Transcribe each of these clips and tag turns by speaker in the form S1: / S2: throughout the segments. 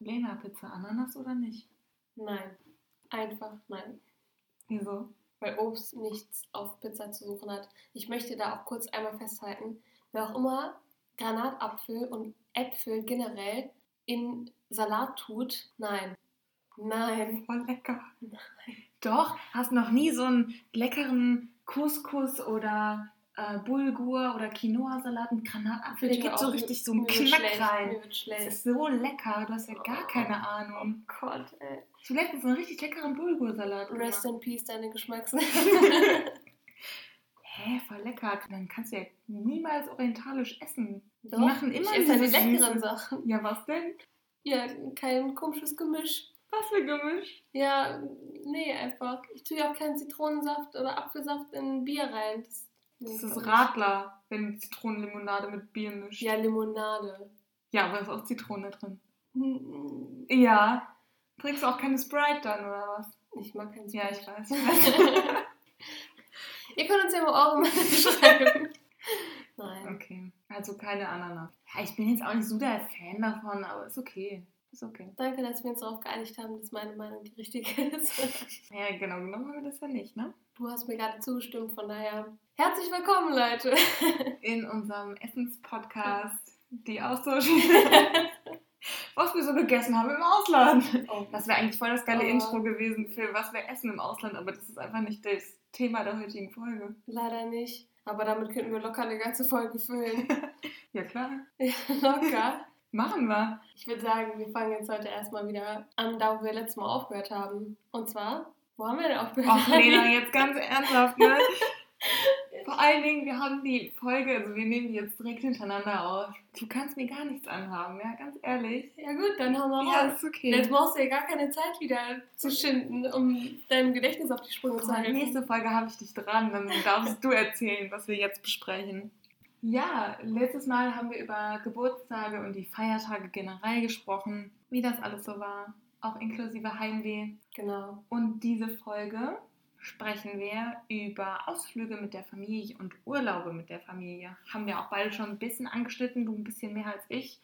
S1: Lena, Pizza Ananas oder nicht?
S2: Nein. Einfach nein.
S1: Wieso?
S2: Weil Obst nichts auf Pizza zu suchen hat. Ich möchte da auch kurz einmal festhalten, wer auch immer Granatapfel und Äpfel generell in Salat tut, nein. Nein.
S1: Voll lecker. Doch, hast noch nie so einen leckeren Couscous oder äh, Bulgur oder Quinoa-Salat mit Granatapfel? Der gibt so richtig so einen Knack rein. Das ist so lecker, du hast ja gar keine Ahnung.
S2: Oh Gott, ey.
S1: Ich habe letztens einen richtig leckeren Bulgursalat
S2: Rest in peace, deine Geschmacks.
S1: Hä, voll lecker. Dann kannst du ja niemals orientalisch essen.
S2: Doch,
S1: machen immer
S2: ich
S1: diese
S2: die leckeren Sachen.
S1: Ja, was denn?
S2: Ja, kein komisches Gemisch.
S1: Was für Gemisch?
S2: Ja, nee, einfach. Ich tue ja auch keinen Zitronensaft oder Apfelsaft in Bier rein. Das,
S1: Das ist. Radler, wenn du Zitronenlimonade mit Bier mischt.
S2: Ja, Limonade.
S1: Ja, aber da ist auch Zitrone drin.
S2: Hm,
S1: Ja. Trinkst du auch keine Sprite dann, oder was?
S2: Ich mag keinen
S1: Ja,
S2: Sprite.
S1: ich weiß. Ich weiß.
S2: Ihr könnt uns ja mal eure Meinung schreiben. Nein.
S1: okay. Also keine Ananas. Ja, ich bin jetzt auch nicht so der Fan davon, aber ist okay. Ist okay.
S2: Danke, dass wir uns darauf geeinigt haben, dass meine Meinung die richtige ist.
S1: Ja, genau genommen haben wir das ja nicht, ne?
S2: Du hast mir gerade zugestimmt, von daher herzlich willkommen, Leute.
S1: In unserem Essenspodcast, die Austausch. was wir so gegessen haben im Ausland.
S2: Oh,
S1: Das wäre eigentlich voll das geile
S2: Oh.
S1: Intro gewesen für was wir essen im Ausland, aber das ist einfach nicht das Thema der heutigen Folge.
S2: leider nicht. Aber damit könnten wir locker eine ganze Folge füllen.
S1: Ja klar.
S2: Ja, locker.
S1: Machen wir.
S2: Ich würde sagen, wir fangen jetzt heute erstmal wieder an, da wo wir letztes Mal aufgehört haben. Und zwar, wo haben wir denn aufgehört?
S1: Ach Lena, jetzt ganz ernsthaft, ne? Vor allen Dingen, wir haben die Folge, also wir nehmen die jetzt direkt hintereinander auf. Du kannst mir gar nichts anhaben, ja, ganz ehrlich.
S2: Ja gut, dann hauen wir
S1: Ja,
S2: raus.
S1: ist okay.
S2: Jetzt brauchst du ja gar keine Zeit wieder zu schinden, um deinem Gedächtnis auf die Sprünge zu halten.
S1: nächste Folge habe ich dich dran, dann darfst du erzählen, was wir jetzt besprechen. Ja, letztes Mal haben wir über Geburtstage und die Feiertage generell gesprochen, wie das alles so war, auch inklusive Heimweh.
S2: Genau.
S1: Und diese Folge sprechen wir über Ausflüge mit der Familie und Urlaube mit der Familie. Haben wir auch beide schon ein bisschen angeschnitten, du ein bisschen mehr als ich,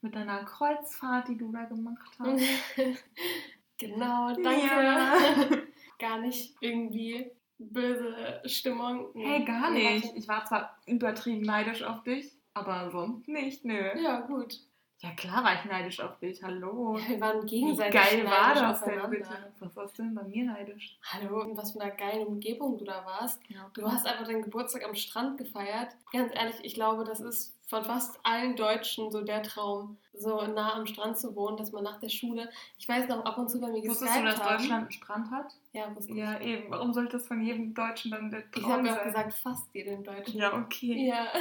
S1: mit deiner Kreuzfahrt, die du da gemacht hast.
S2: genau, danke.
S1: Ja.
S2: Gar nicht irgendwie böse Stimmung.
S1: Hey, gar nicht. Ich war zwar übertrieben neidisch auf dich, aber sonst nicht, nö.
S2: Ja, gut.
S1: Ja, klar war ich neidisch auf dich, hallo.
S2: Ja, wir waren
S1: Wie
S2: gegenseitig
S1: geil war das denn bitte? Was warst du denn bei mir neidisch?
S2: Hallo, in was für einer geilen Umgebung du da warst.
S1: Ja,
S2: Du hast einfach deinen Geburtstag am Strand gefeiert. Ganz ehrlich, ich glaube, das ist von fast allen Deutschen so der Traum, so nah am Strand zu wohnen, dass man nach der Schule, ich weiß noch ab und zu, wenn wir
S1: Wusstest du,
S2: geskypt
S1: dass
S2: haben.
S1: Deutschland einen Strand hat?
S2: Ja, wusste ich.
S1: Ja, eben. Warum sollte das von jedem Deutschen dann der
S2: Ich
S1: Traum
S2: habe ja auch
S1: sein?
S2: gesagt, fast jedem Deutschen.
S1: Ja, okay.
S2: Ja.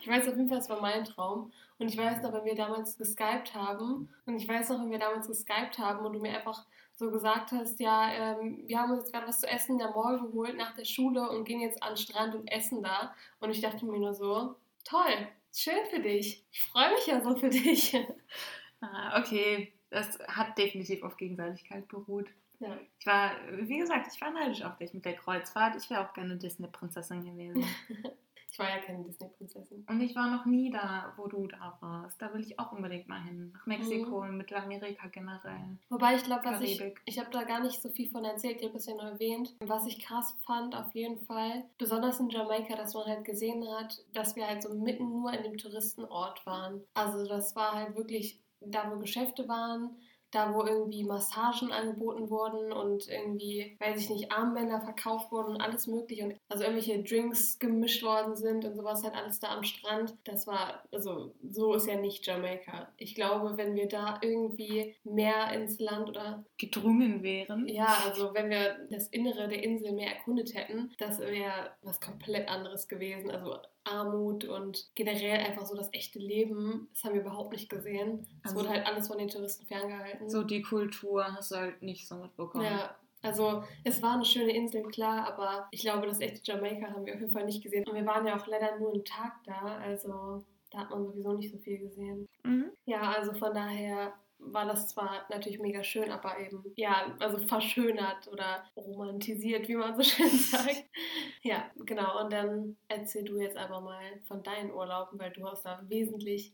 S2: Ich weiß auf jeden Fall, es war mein Traum. Und ich weiß noch, wenn wir damals geskypt haben, und ich weiß noch, wenn wir damals geskypt haben und du mir einfach so gesagt hast, ja, ähm, wir haben uns jetzt gerade was zu essen in der Mall geholt nach der Schule und gehen jetzt an den Strand und essen da. Und ich dachte mir nur so, toll, schön für dich. Ich freue mich ja so für dich.
S1: Ah, okay. Das hat definitiv auf Gegenseitigkeit beruht.
S2: Ja.
S1: Ich war, wie gesagt, ich war neidisch auf dich mit der Kreuzfahrt. Ich wäre auch gerne Disney-Prinzessin gewesen.
S2: Ich war ja keine Disney-Prinzessin.
S1: Und ich war noch nie da, wo du da warst. Da will ich auch unbedingt mal hin. Nach Mexiko und Mittelamerika generell.
S2: Wobei ich glaube, was ich,
S1: Karibik.
S2: ich habe da gar nicht so viel von erzählt, ich habe es ja nur erwähnt. Was ich krass fand, auf jeden Fall, besonders in Jamaika, dass man halt gesehen hat, dass wir halt so mitten nur in dem Touristenort waren. Also das war halt wirklich da, wo Geschäfte waren, da, wo irgendwie Massagen angeboten wurden und irgendwie, weiß ich nicht, Armbänder verkauft wurden und alles mögliche. Und also irgendwelche Drinks gemischt worden sind und sowas halt alles da am Strand. Das war, also so ist ja nicht Jamaika. Ich glaube, wenn wir da irgendwie mehr ins Land oder
S1: Gedrungen wären.
S2: ja, also wenn wir das Innere der Insel mehr erkundet hätten, das wäre was komplett anderes gewesen. Also Armut und generell einfach so das echte Leben, das haben wir überhaupt nicht gesehen. Es
S1: Also-
S2: wurde halt alles von den Touristen ferngehalten.
S1: So die Kultur hast du halt nicht so mitbekommen.
S2: Ja, also es war eine schöne Insel, klar, aber ich glaube, das echte Jamaika haben wir auf jeden Fall nicht gesehen. Und wir waren ja auch leider nur einen Tag da, also da hat man sowieso nicht so viel gesehen.
S1: Mhm.
S2: Ja, also von daher war das zwar natürlich mega schön, aber eben, ja, also verschönert oder romantisiert, wie man so schön sagt. Ja, genau. Und dann erzähl du jetzt einfach mal von deinen Urlauben, weil du hast da wesentlich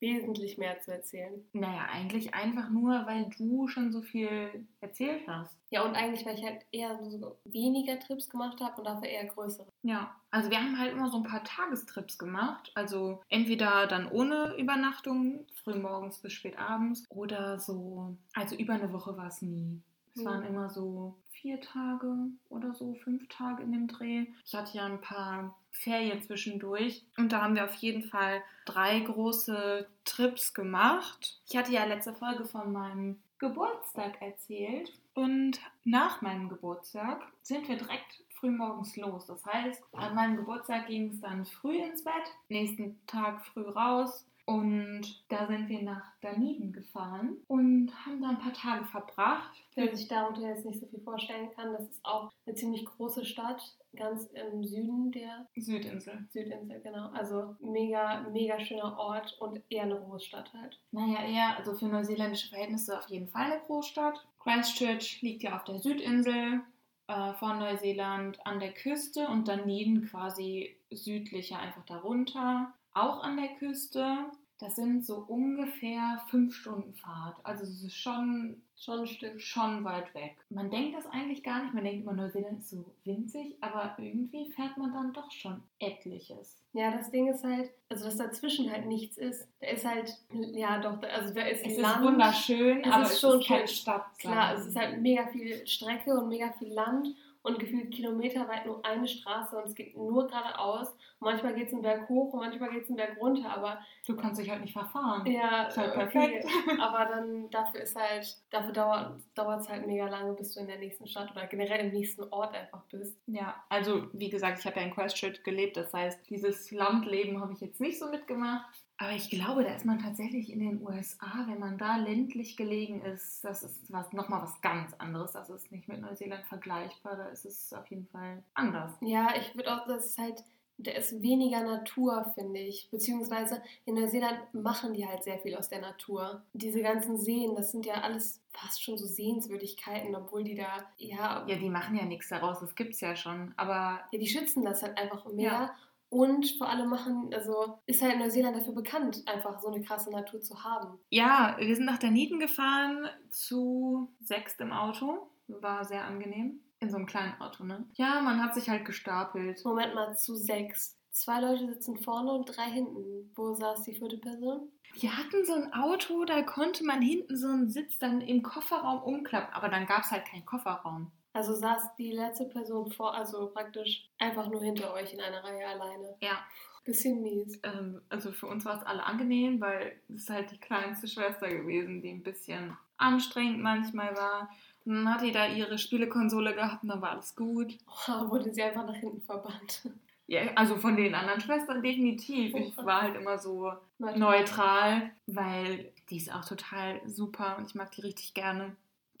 S2: wesentlich mehr zu erzählen.
S1: Naja, eigentlich einfach nur, weil du schon so viel erzählt hast.
S2: Ja, und eigentlich, weil ich halt eher so weniger Trips gemacht habe und dafür eher größere.
S1: Ja, also wir haben halt immer so ein paar Tagestrips gemacht. Also entweder dann ohne Übernachtung, früh morgens bis spät abends, oder so, also über eine Woche war es nie. Es waren immer so vier Tage oder so, fünf Tage in dem Dreh. Ich hatte ja ein paar Ferien zwischendurch und da haben wir auf jeden Fall drei große Trips gemacht. Ich hatte ja letzte Folge von meinem Geburtstag erzählt und nach meinem Geburtstag sind wir direkt früh morgens los. Das heißt, an meinem Geburtstag ging es dann früh ins Bett, nächsten Tag früh raus und da sind wir nach Daniden gefahren und haben da ein paar Tage verbracht.
S2: Wer sich darunter jetzt nicht so viel vorstellen kann, das ist auch eine ziemlich große Stadt, ganz im Süden der
S1: Südinsel.
S2: Südinsel, genau. Also mega, mega schöner Ort und eher eine Großstadt halt.
S1: Naja, eher, also für neuseeländische Verhältnisse auf jeden Fall eine Großstadt. Christchurch liegt ja auf der Südinsel äh, von Neuseeland an der Küste und Dunedin quasi südlicher, einfach darunter, auch an der Küste. Das sind so ungefähr fünf Stunden Fahrt. Also es ist schon,
S2: Schon ein Stück.
S1: schon weit weg. Man denkt das eigentlich gar nicht. Man denkt immer, Neuseeland ist so winzig, aber irgendwie fährt man dann doch schon etliches.
S2: Ja, das Ding ist halt, also dass dazwischen halt nichts ist. Da ist halt, ja doch, also da ist
S1: Es
S2: Land.
S1: ist wunderschön,
S2: Es
S1: aber
S2: ist
S1: es
S2: schon
S1: ist keine. Stadt.
S2: Klar, es ist halt mega viel Strecke und mega viel Land und gefühlt kilometerweit nur eine Straße und es geht nur geradeaus. Manchmal geht es einen Berg hoch und manchmal geht es einen Berg runter, aber
S1: Du kannst dich halt nicht verfahren.
S2: ja,
S1: Ist halt
S2: okay.
S1: perfekt.
S2: Aber dann dafür ist halt, dafür dauert es halt mega lange, bis du in der nächsten Stadt oder generell im nächsten Ort einfach bist.
S1: Ja, also wie gesagt, ich habe ja in Christchurch gelebt, das heißt, dieses Landleben habe ich jetzt nicht so mitgemacht. Aber ich glaube, da ist man tatsächlich in den USA, wenn man da ländlich gelegen ist, das ist was, nochmal was ganz anderes. Das ist nicht mit Neuseeland vergleichbar, da ist es auf jeden Fall anders.
S2: Ja, ich würde auch, das ist halt, da ist weniger Natur, finde ich. Beziehungsweise in Neuseeland machen die halt sehr viel aus der Natur. Diese ganzen Seen, das sind ja alles fast schon so Sehenswürdigkeiten, obwohl die da, ja,
S1: Ja, die machen ja nichts daraus, das gibt's ja schon. Aber
S2: ja die schützen das halt einfach mehr.
S1: Ja.
S2: Und vor allem machen, also ist halt Neuseeland dafür bekannt, einfach so eine krasse Natur zu haben.
S1: ja, wir sind nach Dunedin gefahren, zu sechst im Auto. War sehr angenehm. In so einem kleinen Auto, ne? Ja, man hat sich halt gestapelt.
S2: Moment mal, zu sechs. Zwei Leute sitzen vorne und drei hinten. Wo saß die vierte Person?
S1: Wir hatten so ein Auto, da konnte man hinten so einen Sitz dann im Kofferraum umklappen, aber dann gab es halt keinen Kofferraum.
S2: Also saß die letzte Person vor, also praktisch einfach nur hinter euch in einer Reihe alleine.
S1: Ja,
S2: Bisschen mies.
S1: ähm, also für uns war es alle angenehm, weil es ist halt die kleinste Schwester gewesen, die ein bisschen anstrengend manchmal war. Und dann hat die da ihre Spielekonsole gehabt und dann war alles gut.
S2: Oh, wurde sie einfach nach hinten verbannt.
S1: Ja, also von den anderen Schwestern definitiv. Ich war halt immer so
S2: Neutral.
S1: neutral, weil die ist auch total super und ich mag die richtig gerne.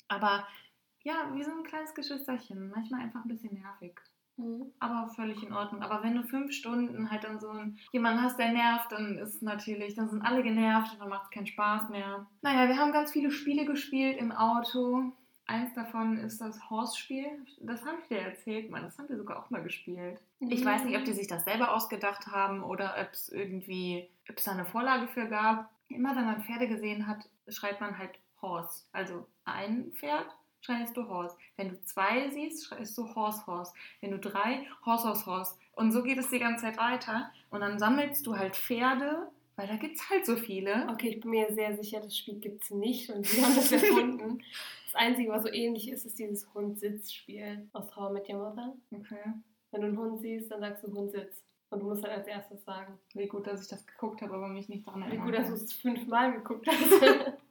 S1: Aber ja, wie so ein kleines Geschwisterchen. Manchmal einfach ein bisschen nervig.
S2: Mhm.
S1: Aber völlig in Ordnung. Aber wenn du fünf Stunden halt dann so einen- jemanden hast, der nervt, dann ist natürlich, dann sind alle genervt und dann macht es keinen Spaß mehr. Naja, wir haben ganz viele Spiele gespielt im Auto. Eins davon ist das Horse-Spiel. Das habe ich dir erzählt, Mann. Das haben wir sogar auch mal gespielt. Ich weiß nicht, ob die sich das selber ausgedacht haben oder ob es irgendwie, ob es da eine Vorlage für gab. Immer wenn man Pferde gesehen hat, schreibt man halt Horse. Also ein Pferd schreist du Horse. Wenn du zwei siehst, schreist du Horse, Horse. Wenn du drei, Horse, Horse, Horse. Und so geht es die ganze Zeit weiter. Und dann sammelst du halt Pferde, weil da gibt es halt so viele.
S2: Okay, ich bin mir sehr sicher, das Spiel gibt es nicht und wir haben das erfunden. Das Einzige, was so ähnlich ist, ist dieses Hund-Sitz-Spiel aus How I Met Your Mother.
S1: Okay.
S2: Wenn du einen Hund siehst, dann sagst du Hund-Sitz. Und du musst halt als erstes sagen.
S1: Wie gut, dass ich das geguckt habe, aber mich nicht daran
S2: Wie
S1: erinnern
S2: gut, dass du es fünfmal geguckt hast.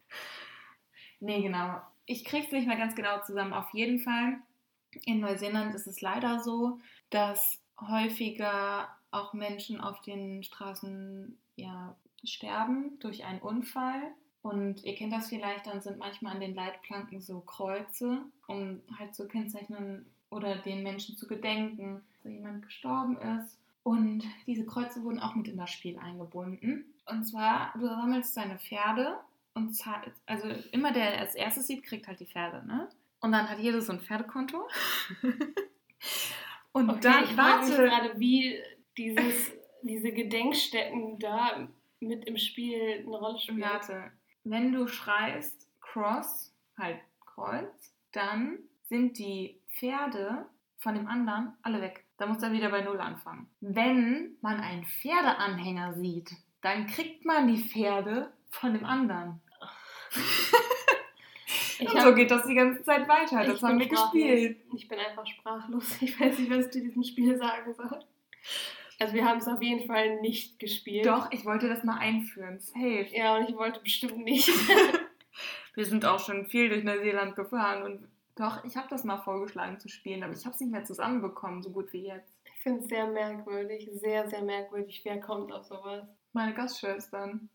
S1: Nee, genau. Ich krieg's nicht mehr ganz genau zusammen. Auf jeden Fall, in Neuseeland ist es leider so, dass häufiger auch Menschen auf den Straßen ja, sterben durch einen Unfall. Und ihr kennt das vielleicht, dann sind manchmal an den Leitplanken so Kreuze, um halt zu kennzeichnen oder den Menschen zu gedenken, dass jemand gestorben ist. Und diese Kreuze wurden auch mit in das Spiel eingebunden. Und zwar, du sammelst deine Pferde und zahlst, also immer der als erstes sieht, kriegt halt die Pferde, ne? Und dann hat jeder so ein Pferdekonto. und
S2: Okay,
S1: dann,
S2: ich frage mich
S1: warte,
S2: gerade, wie dieses, diese Gedenkstätten da mit im Spiel eine Rolle spielt.
S1: Warte, wenn du schreist Cross, halt Kreuz, dann sind die Pferde von dem anderen alle weg. Da muss er wieder bei Null anfangen. Wenn man einen Pferdeanhänger sieht, dann kriegt man die Pferde von dem anderen. Und so geht das die ganze Zeit weiter. Das haben wir
S2: sprachlos.
S1: gespielt.
S2: Ich bin einfach sprachlos. Ich weiß nicht, was ich zu diesem Spiel sagen soll. Also wir haben es auf jeden Fall nicht gespielt.
S1: Doch, ich wollte das mal einführen. Safe.
S2: Ja, und ich wollte bestimmt nicht.
S1: Wir sind auch schon viel durch Neuseeland gefahren und doch, ich habe das mal vorgeschlagen zu spielen, aber ich habe es nicht mehr zusammenbekommen, so gut wie jetzt.
S2: Ich finde es sehr merkwürdig, sehr, sehr merkwürdig. Wer kommt auf sowas?
S1: Meine Gastschwestern.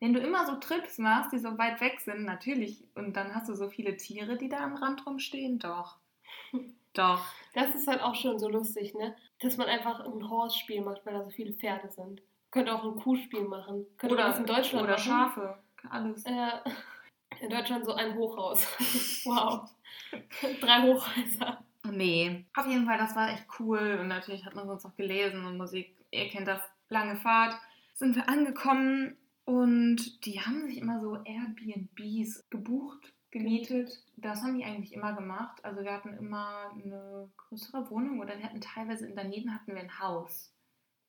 S1: Wenn du immer so Trips machst, die so weit weg sind, natürlich, und dann hast du so viele Tiere, die da am Rand rumstehen, doch. Doch.
S2: Das ist halt auch schon so lustig, ne? Dass man einfach ein Horse-Spiel macht, weil da so viele Pferde sind. Könnte auch ein Kuhspiel machen. Könnte man das in Deutschland
S1: oder
S2: machen.
S1: Schafe. Alles.
S2: Äh, in Deutschland so ein Hochhaus. wow. Drei Hochhäuser.
S1: Nee. Auf jeden Fall, das war echt cool und natürlich hat man sonst noch gelesen und Musik. Ihr kennt das, lange Fahrt. Sind wir angekommen und die haben sich immer so Airbnbs gebucht, gemietet. Das haben die eigentlich immer gemacht. Also wir hatten immer eine größere Wohnung oder wir hatten teilweise daneben hatten wir ein Haus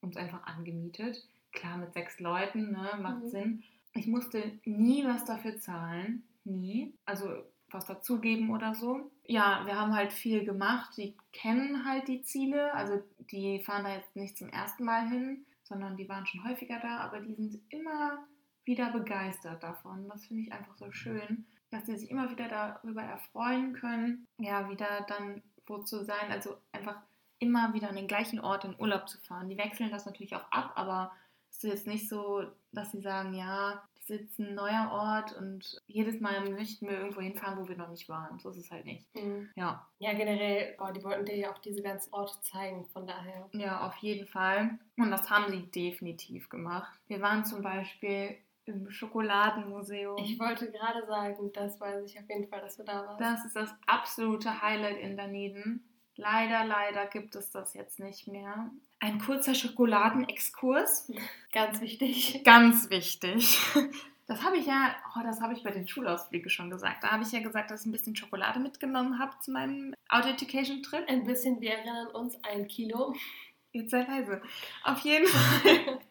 S1: uns einfach angemietet. Klar, mit sechs Leuten, ne, macht
S2: Mhm.
S1: Sinn. Ich musste nie was dafür zahlen. Nie. Also was dazugeben oder so. Ja, wir haben halt viel gemacht. Die kennen halt die Ziele. Also die fahren da jetzt nicht zum ersten Mal hin, sondern die waren schon häufiger da, aber die sind immer wieder begeistert davon. Das finde ich einfach so schön, dass sie sich immer wieder darüber erfreuen können, ja, wieder dann wo zu sein. Also einfach immer wieder an den gleichen Ort in Urlaub zu fahren. Die wechseln das natürlich auch ab, aber es ist jetzt nicht so, dass sie sagen, ja, jetzt ein neuer Ort und jedes Mal möchten wir irgendwo hinfahren, wo wir noch nicht waren. So ist es halt nicht.
S2: Mhm.
S1: Ja,
S2: Ja, generell, boah, die wollten dir ja auch diese ganzen Orte zeigen, von daher.
S1: ja, auf jeden Fall. Und das haben sie definitiv gemacht. Wir waren zum Beispiel im Schokoladenmuseum.
S2: Ich wollte gerade sagen, das weiß ich auf jeden Fall, dass du da warst.
S1: Das ist das absolute Highlight in Dunedin. Leider, leider gibt es das jetzt nicht mehr. Ein kurzer Schokoladenexkurs.
S2: Ganz wichtig.
S1: Ganz wichtig. Das habe ich ja, oh, das habe ich bei den Schulausflügen schon gesagt. Da habe ich ja gesagt, dass ich ein bisschen Schokolade mitgenommen habe zu meinem Auto Education Trip.
S2: Ein bisschen, wir erinnern uns, ein Kilo.
S1: Jetzt sei leise. Auf jeden Fall.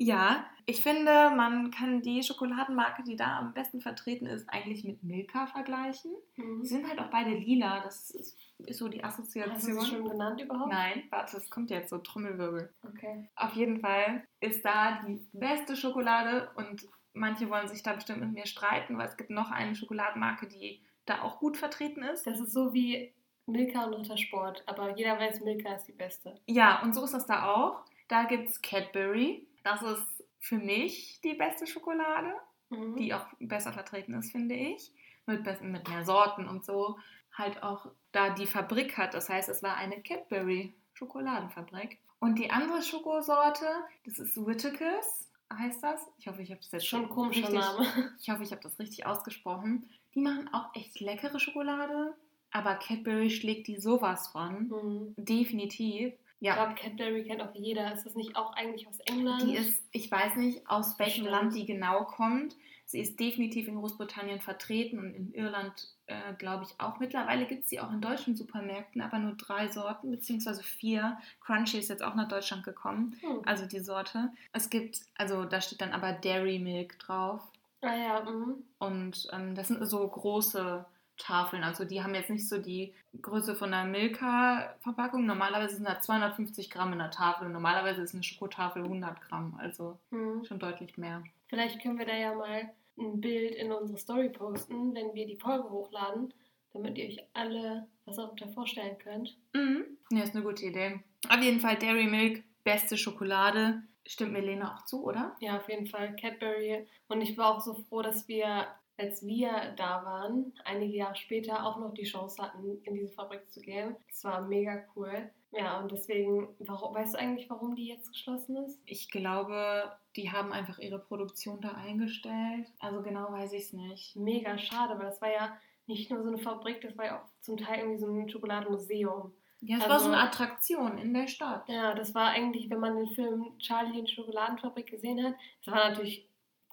S1: Ja, ich finde, man kann die Schokoladenmarke, die da am besten vertreten ist, eigentlich mit Milka vergleichen.
S2: Mhm.
S1: sind halt auch beide lila. Das ist, ist so die
S2: Hast du
S1: Assoziation.
S2: es schon genannt überhaupt?
S1: Nein, warte, es kommt jetzt so Trommelwirbel.
S2: Okay.
S1: Auf jeden Fall ist da die beste Schokolade und manche wollen sich da bestimmt mit mir streiten, weil es gibt noch eine Schokoladenmarke, die da auch gut vertreten ist.
S2: Das ist so wie Milka und Rittersport, aber jeder weiß, Milka ist die beste.
S1: Ja, und so ist das da auch. Da gibt es Cadbury. Das ist für mich die beste Schokolade,
S2: Mhm.
S1: die auch besser vertreten ist, finde ich. Mit, mit mehr Sorten und so. Halt auch da die Fabrik hat. Das heißt, es war eine Cadbury Schokoladenfabrik. Und die andere Schokosorte, das ist Whittaker's, heißt das. Ich hoffe, ich habe das jetzt
S2: Schon ein komischer
S1: richtig,
S2: Name.
S1: Ich hoffe, ich habe das richtig ausgesprochen. Die machen auch echt leckere Schokolade, aber Cadbury schlägt die sowas von.
S2: Mhm.
S1: Definitiv.
S2: Ich
S1: Ja,
S2: glaube, Cadbury kennt auch jeder. Ist das nicht auch eigentlich aus England?
S1: die ist, ich weiß nicht, aus welchem
S2: Stimmt.
S1: Land die genau kommt. Sie ist definitiv in Großbritannien vertreten und in Irland, äh, glaube ich, auch. Mittlerweile gibt es sie auch in deutschen Supermärkten, aber nur drei Sorten, beziehungsweise vier. Crunchy ist jetzt auch nach Deutschland gekommen,
S2: Hm.
S1: also die Sorte. Es gibt, also da steht dann aber Dairy Milk drauf.
S2: Ah ja, mhm.
S1: Und ähm, das sind so große Tafeln. Also die haben jetzt nicht so die Größe von einer Milka-Verpackung. Normalerweise sind da 250 Gramm in der Tafel. Normalerweise ist eine Schokotafel 100 Gramm. Also
S2: Mhm.
S1: schon deutlich mehr.
S2: Vielleicht können wir da ja mal ein Bild in unsere Story posten, wenn wir die Folge hochladen, damit ihr euch alle was darunter vorstellen könnt.
S1: Mhm. Ja, ist eine gute Idee. Auf jeden Fall Dairy Milk, beste Schokolade. Stimmt mir Lena auch zu, oder?
S2: Ja, auf jeden Fall Cadbury. Und ich war auch so froh, dass wir, als wir da waren, einige Jahre später auch noch die Chance hatten, in diese Fabrik zu gehen. Das war mega cool. Ja, und deswegen, warum, weißt du eigentlich, warum die jetzt geschlossen ist?
S1: Ich glaube, die haben einfach ihre Produktion da eingestellt. Also genau weiß ich es nicht.
S2: Mega schade, weil das war ja nicht nur so eine Fabrik, das war ja auch zum Teil irgendwie so ein Schokoladenmuseum.
S1: Ja, es also, war so eine Attraktion in der Stadt.
S2: Ja, das war eigentlich, wenn man den Film Charlie in die Schokoladenfabrik gesehen hat, das war natürlich,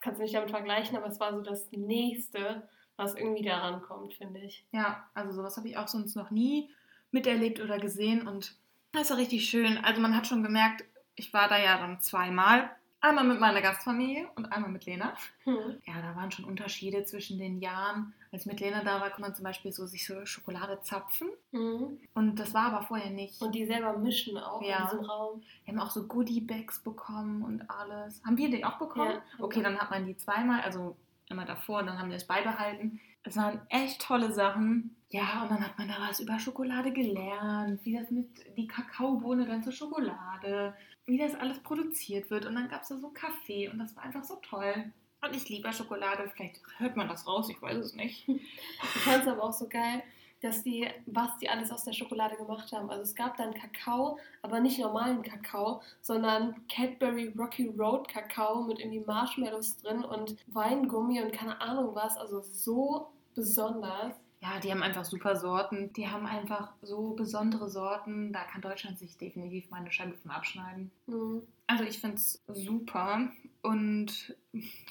S2: kannst du nicht damit vergleichen, aber es war so das Nächste, was irgendwie daran kommt, finde ich.
S1: Ja, also sowas habe ich auch sonst noch nie miterlebt oder gesehen und das war richtig schön. Also man hat schon gemerkt, ich war da ja dann zweimal Einmal mit meiner Gastfamilie und einmal mit Lena. Hm. Ja, da waren schon Unterschiede zwischen den Jahren. Als mit Lena da war, konnte man zum Beispiel so sich so Schokolade zapfen. Hm. Und das war aber vorher nicht.
S2: Und die selber mischen auch ja. in diesem Raum.
S1: Wir haben auch so Goodie-Bags bekommen und alles. Haben wir die auch bekommen? Ja, okay, dann hat man die zweimal, also immer davor und dann haben wir es beibehalten. Es waren echt tolle Sachen. Ja, und dann hat man da was über Schokolade gelernt, wie das mit die Kakaobohne dann zur Schokolade wie das alles produziert wird. Und dann gab es da so Kaffee und das war einfach so toll. Und ich liebe Schokolade. Vielleicht hört man das raus, ich weiß es nicht.
S2: Ich fand es aber auch so geil, dass die, was die alles aus der Schokolade gemacht haben. Also es gab dann Kakao, aber nicht normalen Kakao, sondern Cadbury Rocky Road Kakao mit irgendwie Marshmallows drin und Weingummi und keine Ahnung was. Also so besonders
S1: ja, die haben einfach super Sorten. Die haben einfach so besondere Sorten. Da kann Deutschland sich definitiv mal eine Scheibe von abschneiden. Mhm. Also ich finde es super und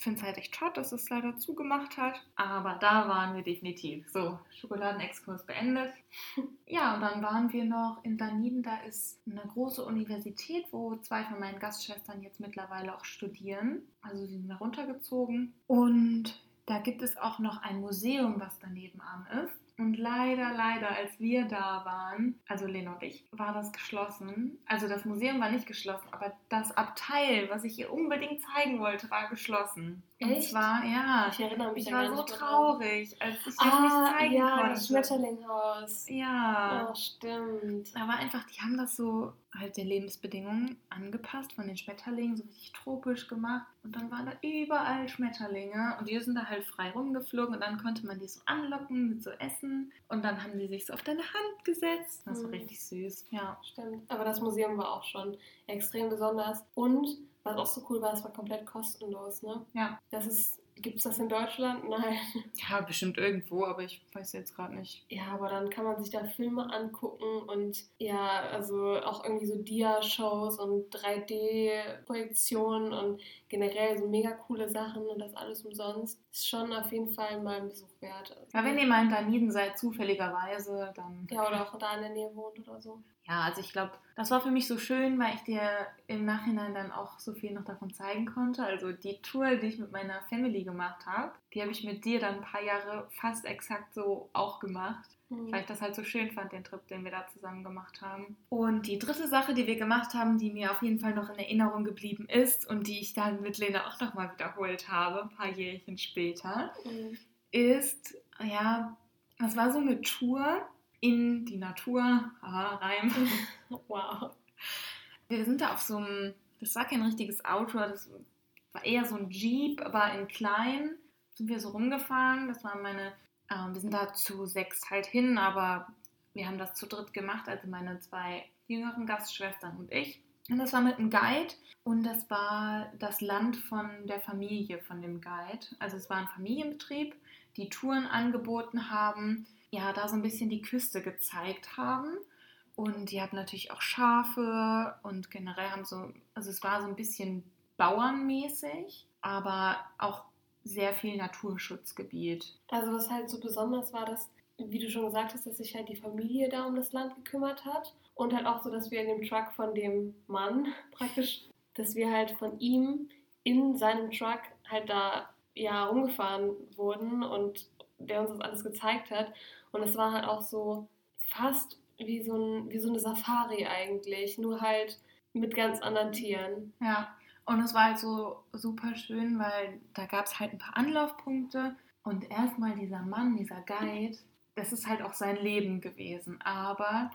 S1: finde es halt echt schade, dass es leider zugemacht hat. Aber da waren wir definitiv. So, Schokoladenexkurs beendet. Ja, und dann waren wir noch in Daniden. Da ist eine große Universität, wo zwei von meinen Gastschwestern jetzt mittlerweile auch studieren. Also sie sind da runtergezogen. Und da gibt es auch noch ein Museum, was daneben an ist. Und leider, leider, als wir da waren, also Lena und ich, war das geschlossen. Also das Museum war nicht geschlossen, aber das Abteil, was ich ihr unbedingt zeigen wollte, war geschlossen. Echt? Und zwar, ja. Ich erinnere mich. Ich war so traurig, als ich ah, das nicht zeigen ja, konnte. das Schmetterlinghaus. Ja. Oh, stimmt. Aber einfach, die haben das so halt den Lebensbedingungen angepasst von den Schmetterlingen, so richtig tropisch gemacht. Und dann waren da überall Schmetterlinge und die sind da halt frei rumgeflogen und dann konnte man die so anlocken mit so Essen und dann haben die sich so auf deine Hand gesetzt. Das war mhm. richtig süß. Ja.
S2: Stimmt. Aber das Museum war auch schon extrem besonders und was auch so cool war, es war komplett kostenlos, ne? Ja. Das ist Gibt es das in Deutschland? Nein.
S1: Ja, bestimmt irgendwo, aber ich weiß jetzt gerade nicht.
S2: Ja, aber dann kann man sich da Filme angucken und ja, also auch irgendwie so Dia-Shows und 3D-Projektionen und generell so mega coole Sachen und das alles umsonst. Ist schon auf jeden Fall mal ein Besuch wert.
S1: Ja, wenn ihr mal in Daniden seid, zufälligerweise, dann.
S2: Ja, oder auch da in der Nähe wohnt oder so.
S1: Ja, also ich glaube, das war für mich so schön, weil ich dir im Nachhinein dann auch so viel noch davon zeigen konnte. Also die Tour, die ich mit meiner Family gemacht habe, die habe ich mit dir dann ein paar Jahre fast exakt so auch gemacht. Mhm. Weil ich das halt so schön fand, den Trip, den wir da zusammen gemacht haben. Und die dritte Sache, die wir gemacht haben, die mir auf jeden Fall noch in Erinnerung geblieben ist und die ich dann mit Lena auch nochmal wiederholt habe, ein paar Jährchen später, mhm. ist, ja, das war so eine Tour in die Natur. Aha, Reim. wow. Wir sind da auf so einem, das war kein richtiges Auto, das war eher so ein Jeep, aber in klein sind wir so rumgefahren. Das waren meine, äh, wir sind da zu sechs halt hin, aber wir haben das zu dritt gemacht, also meine zwei jüngeren Gastschwestern und ich. Und das war mit einem Guide und das war das Land von der Familie von dem Guide. Also es war ein Familienbetrieb, die Touren angeboten haben ja, da so ein bisschen die Küste gezeigt haben. Und die hatten natürlich auch Schafe und generell haben so, also es war so ein bisschen bauernmäßig, aber auch sehr viel Naturschutzgebiet.
S2: Also was halt so besonders war, dass, wie du schon gesagt hast, dass sich halt die Familie da um das Land gekümmert hat. Und halt auch so, dass wir in dem Truck von dem Mann praktisch, dass wir halt von ihm in seinem Truck halt da ja rumgefahren wurden und der uns das alles gezeigt hat. Und es war halt auch so fast wie so, ein, wie so eine Safari eigentlich, nur halt mit ganz anderen Tieren.
S1: Ja, und es war halt so super schön, weil da gab es halt ein paar Anlaufpunkte und erstmal dieser Mann, dieser Guide, das ist halt auch sein Leben gewesen, aber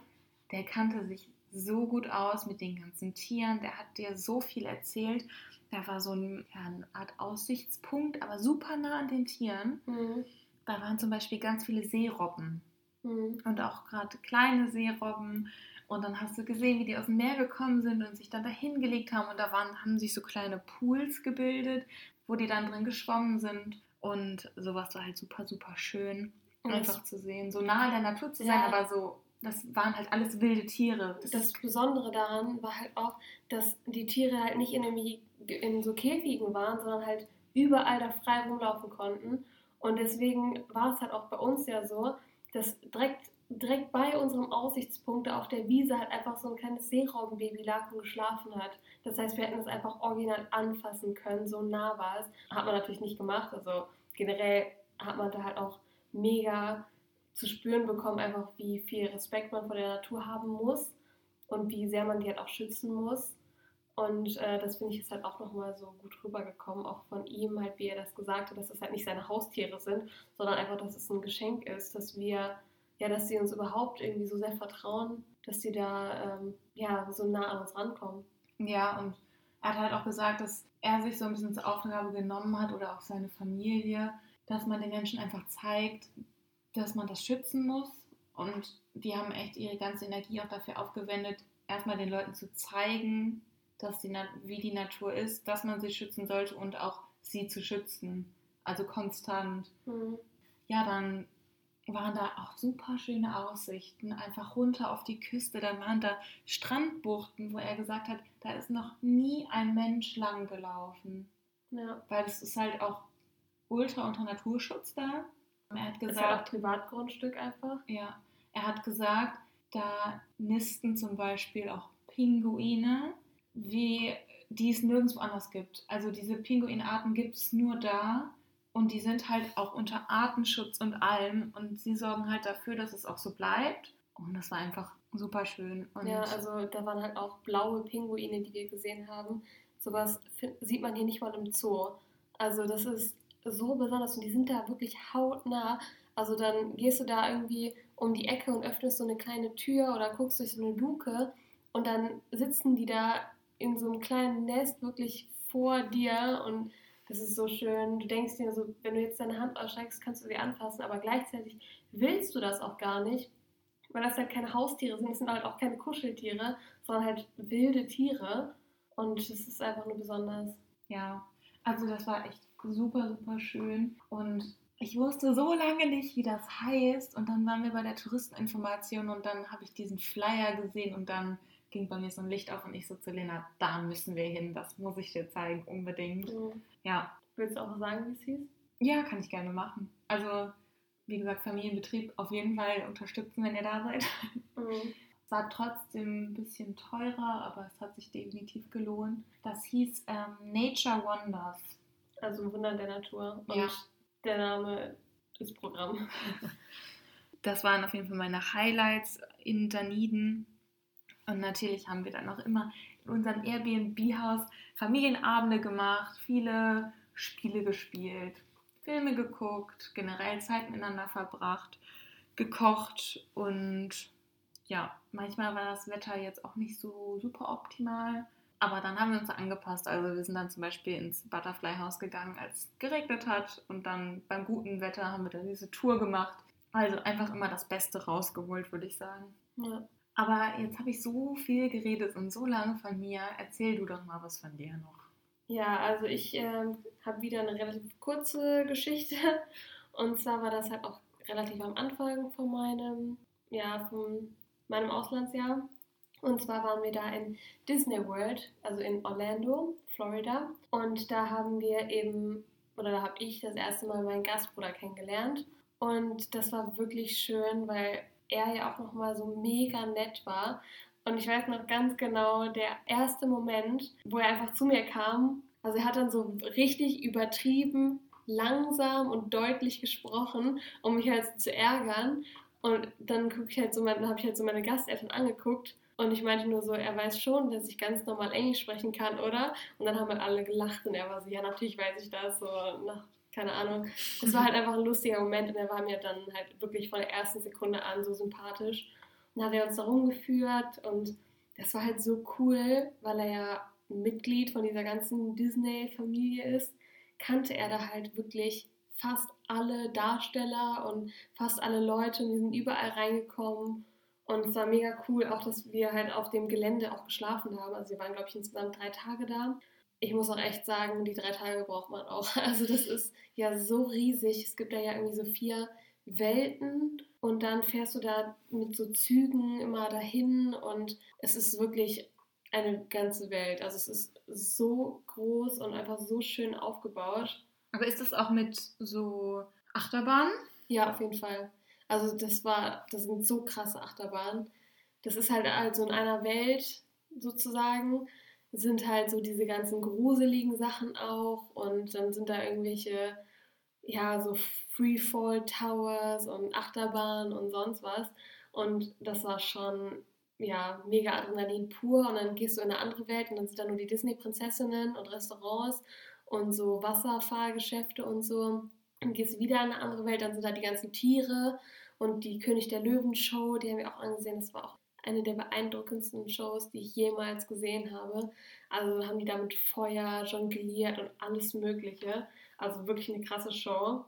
S1: der kannte sich so gut aus mit den ganzen Tieren, der hat dir so viel erzählt. Da war so ein, ja, eine Art Aussichtspunkt, aber super nah an den Tieren. Mhm. Da waren zum Beispiel ganz viele Seerobben mhm. und auch gerade kleine Seerobben. Und dann hast du gesehen, wie die aus dem Meer gekommen sind und sich dann dahin gelegt haben. Und da waren, haben sich so kleine Pools gebildet, wo die dann drin geschwommen sind. Und sowas war halt super, super schön, mhm. einfach zu sehen. So nah in der Natur zu sein, ja. aber so das waren halt alles wilde Tiere.
S2: Das, das Besondere daran war halt auch, dass die Tiere halt nicht in, in so Käfigen waren, sondern halt überall da frei rumlaufen konnten. Und deswegen war es halt auch bei uns ja so, dass direkt, direkt bei unserem Aussichtspunkt auf der Wiese halt einfach so ein kleines Seeraubenbaby lag und geschlafen hat. Das heißt, wir hätten es einfach original anfassen können, so nah war es. Hat man natürlich nicht gemacht. Also generell hat man da halt auch mega zu spüren bekommen, einfach wie viel Respekt man vor der Natur haben muss und wie sehr man die halt auch schützen muss. Und äh, das finde ich ist halt auch nochmal so gut rübergekommen, auch von ihm, halt, wie er das gesagt hat, dass das halt nicht seine Haustiere sind, sondern einfach, dass es ein Geschenk ist, dass wir, ja, dass sie uns überhaupt irgendwie so sehr vertrauen, dass sie da ähm, ja so nah an uns rankommen.
S1: Ja, und er hat halt auch gesagt, dass er sich so ein bisschen zur Aufgabe genommen hat oder auch seine Familie, dass man den Menschen einfach zeigt, dass man das schützen muss. Und die haben echt ihre ganze Energie auch dafür aufgewendet, erstmal den Leuten zu zeigen, dass die, wie die Natur ist, dass man sie schützen sollte und auch sie zu schützen. Also konstant. Mhm. Ja, dann waren da auch super schöne Aussichten, einfach runter auf die Küste. Dann waren da Strandbuchten, wo er gesagt hat, da ist noch nie ein Mensch lang gelaufen. Ja. Weil es ist halt auch ultra unter Naturschutz da. Er hat gesagt, ist
S2: halt auch Privatgrundstück einfach.
S1: Ja, er hat gesagt, da nisten zum Beispiel auch Pinguine, wie die es nirgendwo anders gibt. Also diese Pinguinarten gibt es nur da und die sind halt auch unter Artenschutz und allem und sie sorgen halt dafür, dass es auch so bleibt. Und das war einfach super schön. Und
S2: ja, also da waren halt auch blaue Pinguine, die wir gesehen haben. Sowas sieht man hier nicht mal im Zoo. Also das ist so besonders und die sind da wirklich hautnah. Also dann gehst du da irgendwie um die Ecke und öffnest so eine kleine Tür oder guckst durch so eine Luke und dann sitzen die da in so einem kleinen Nest wirklich vor dir und das ist so schön. Du denkst dir so, wenn du jetzt deine Hand aussteigst, kannst du sie anfassen, aber gleichzeitig willst du das auch gar nicht, weil das halt keine Haustiere sind, es sind halt auch keine Kuscheltiere, sondern halt wilde Tiere und das ist einfach nur besonders.
S1: Ja, also das war echt super, super schön. Und ich wusste so lange nicht, wie das heißt. Und dann waren wir bei der Touristeninformation und dann habe ich diesen Flyer gesehen und dann ging bei mir so ein Licht auf und ich so zu Lena, da müssen wir hin, das muss ich dir zeigen, unbedingt. Mhm. Ja.
S2: Willst du auch sagen, wie es hieß?
S1: Ja, kann ich gerne machen. Also, wie gesagt, Familienbetrieb auf jeden Fall unterstützen, wenn ihr da seid. Mhm. Es war trotzdem ein bisschen teurer, aber es hat sich definitiv gelohnt. Das hieß ähm, Nature Wonders.
S2: Also Wunder der Natur. Und ja. der Name ist Programm.
S1: Das waren auf jeden Fall meine Highlights in Daniden. Und natürlich haben wir dann auch immer in unserem Airbnb-Haus Familienabende gemacht, viele Spiele gespielt, Filme geguckt, generell Zeit miteinander verbracht, gekocht und ja, manchmal war das Wetter jetzt auch nicht so super optimal. Aber dann haben wir uns angepasst. Also wir sind dann zum Beispiel ins Butterfly House gegangen, als es geregnet hat. Und dann beim guten Wetter haben wir dann diese Tour gemacht. Also einfach immer das Beste rausgeholt, würde ich sagen. Ja. Aber jetzt habe ich so viel geredet und so lange von mir. Erzähl du doch mal was von dir noch.
S2: Ja, also ich äh, habe wieder eine relativ kurze Geschichte. Und zwar war das halt auch relativ am Anfang von meinem, ja, von meinem Auslandsjahr. Und zwar waren wir da in Disney World, also in Orlando, Florida. Und da haben wir eben, oder da habe ich das erste Mal meinen Gastbruder kennengelernt. Und das war wirklich schön, weil er ja auch nochmal so mega nett war. Und ich weiß noch ganz genau, der erste Moment, wo er einfach zu mir kam, also er hat dann so richtig übertrieben, langsam und deutlich gesprochen, um mich halt zu ärgern. Und dann gucke ich halt so, habe ich halt so meine Gasteltern angeguckt und ich meinte nur so, er weiß schon, dass ich ganz normal Englisch sprechen kann, oder? Und dann haben halt alle gelacht und er war so, ja, natürlich weiß ich das, so nach, keine Ahnung. Das war halt einfach ein lustiger Moment und er war mir dann halt wirklich von der ersten Sekunde an so sympathisch. Und dann hat er uns da rumgeführt und das war halt so cool, weil er ja Mitglied von dieser ganzen Disney-Familie ist, kannte er da halt wirklich fast alle Darsteller und fast alle Leute und die sind überall reingekommen und es war mega cool, auch dass wir halt auf dem Gelände auch geschlafen haben. Also wir waren, glaube ich, insgesamt drei Tage da. Ich muss auch echt sagen, die drei Tage braucht man auch. Also das ist ja so riesig. Es gibt da ja irgendwie so vier Welten und dann fährst du da mit so Zügen immer dahin und es ist wirklich eine ganze Welt. Also es ist so groß und einfach so schön aufgebaut.
S1: Aber ist das auch mit so Achterbahnen?
S2: Ja, auf jeden Fall. Also das war, das sind so krasse Achterbahnen. Das ist halt also in einer Welt sozusagen sind halt so diese ganzen gruseligen Sachen auch und dann sind da irgendwelche ja so Freefall Towers und Achterbahnen und sonst was und das war schon ja mega Adrenalin pur und dann gehst du in eine andere Welt und dann sind da nur die Disney Prinzessinnen und Restaurants und so Wasserfahrgeschäfte und so dann gehst wieder in eine andere Welt, dann sind da die ganzen Tiere und die König der Löwen Show, die haben wir auch angesehen, das war auch eine der beeindruckendsten Shows, die ich jemals gesehen habe. Also haben die da mit Feuer jongliert und alles Mögliche. Also wirklich eine krasse Show.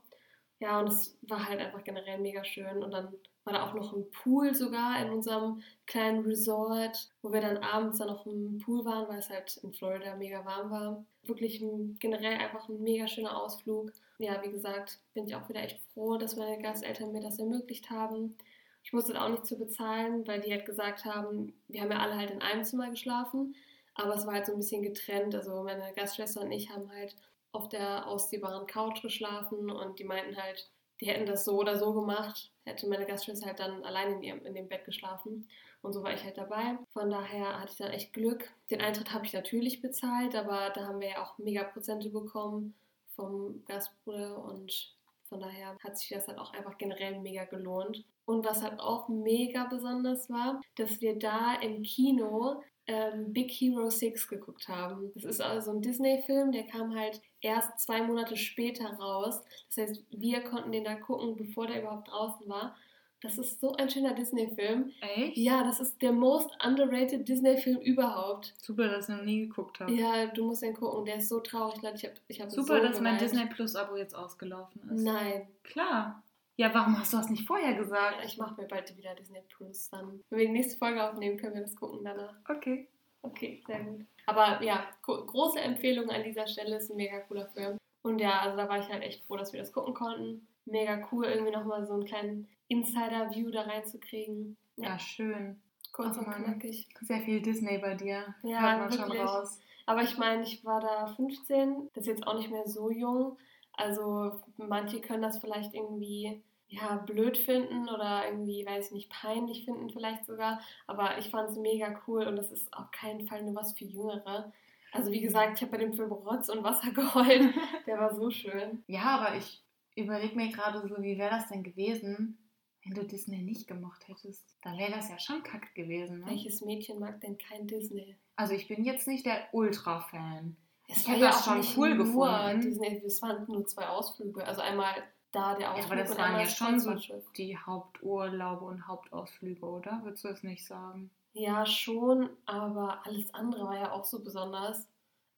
S2: Ja, und es war halt einfach generell mega schön. Und dann war da auch noch ein Pool sogar in unserem kleinen Resort, wo wir dann abends dann noch im Pool waren, weil es halt in Florida mega warm war. Wirklich ein, generell einfach ein mega schöner Ausflug. Ja, wie gesagt, bin ich auch wieder echt froh, dass meine Gasteltern mir das ermöglicht haben. Ich musste auch nichts für bezahlen, weil die halt gesagt haben, wir haben ja alle halt in einem Zimmer geschlafen, aber es war halt so ein bisschen getrennt. Also meine Gastschwester und ich haben halt auf der ausziehbaren Couch geschlafen und die meinten halt, die hätten das so oder so gemacht, hätte meine Gastschwester halt dann allein in, ihrem, in dem Bett geschlafen. Und so war ich halt dabei. Von daher hatte ich dann echt Glück. Den Eintritt habe ich natürlich bezahlt, aber da haben wir ja auch mega Prozente bekommen vom Gastbruder und von daher hat sich das halt auch einfach generell mega gelohnt. Und was halt auch mega besonders war, dass wir da im Kino ähm, Big Hero 6 geguckt haben. Das ist also ein Disney-Film, der kam halt erst zwei Monate später raus. Das heißt, wir konnten den da gucken, bevor der überhaupt draußen war. Das ist so ein schöner Disney-Film.
S1: Echt?
S2: Ja, das ist der most underrated Disney-Film überhaupt.
S1: Super, dass ich noch nie geguckt habe.
S2: Ja, du musst den gucken. Der ist so traurig, Leute. Ich hab, ich hab
S1: Super,
S2: so
S1: dass mein
S2: geweint.
S1: Disney Plus-Abo jetzt ausgelaufen ist.
S2: Nein.
S1: Klar. Ja, warum hast du das nicht vorher gesagt?
S2: Ja, ich mache mir bald wieder Disney Plus dann. Wenn wir die nächste Folge aufnehmen, können wir das gucken danach.
S1: Okay.
S2: Okay, sehr gut. Aber ja, gro- große Empfehlung an dieser Stelle. Ist ein mega cooler Film. Und ja, also da war ich halt echt froh, dass wir das gucken konnten. Mega cool, irgendwie nochmal so einen kleinen Insider-View da reinzukriegen.
S1: Ja, schön.
S2: kurz
S1: Ach,
S2: und
S1: Mann.
S2: knackig.
S1: Sehr viel Disney bei dir.
S2: Ja,
S1: Hört man schon
S2: wirklich.
S1: raus.
S2: Aber ich meine, ich war da 15, das ist jetzt auch nicht mehr so jung. Also manche können das vielleicht irgendwie ja, blöd finden oder irgendwie, weiß ich nicht, peinlich finden vielleicht sogar. Aber ich fand es mega cool und das ist auf keinen Fall nur was für Jüngere. Also wie gesagt, ich habe bei dem Film Rotz und Wasser geheult. Der war so schön.
S1: Ja, aber ich überlege mir gerade so, wie wäre das denn gewesen, wenn du Disney nicht gemocht hättest? Dann wäre das ja schon kacke gewesen. Ne?
S2: Welches Mädchen mag denn kein Disney?
S1: Also ich bin jetzt nicht der Ultra-Fan. Ich hätte
S2: ja
S1: das schon
S2: nicht
S1: cool gefunden.
S2: Disney, es waren nur zwei Ausflüge. Also einmal da der
S1: Ja,
S2: Ausflug
S1: aber das waren ja schon so die Haupturlaube und Hauptausflüge, oder? Würdest du es nicht sagen?
S2: Ja, schon, aber alles andere war ja auch so besonders.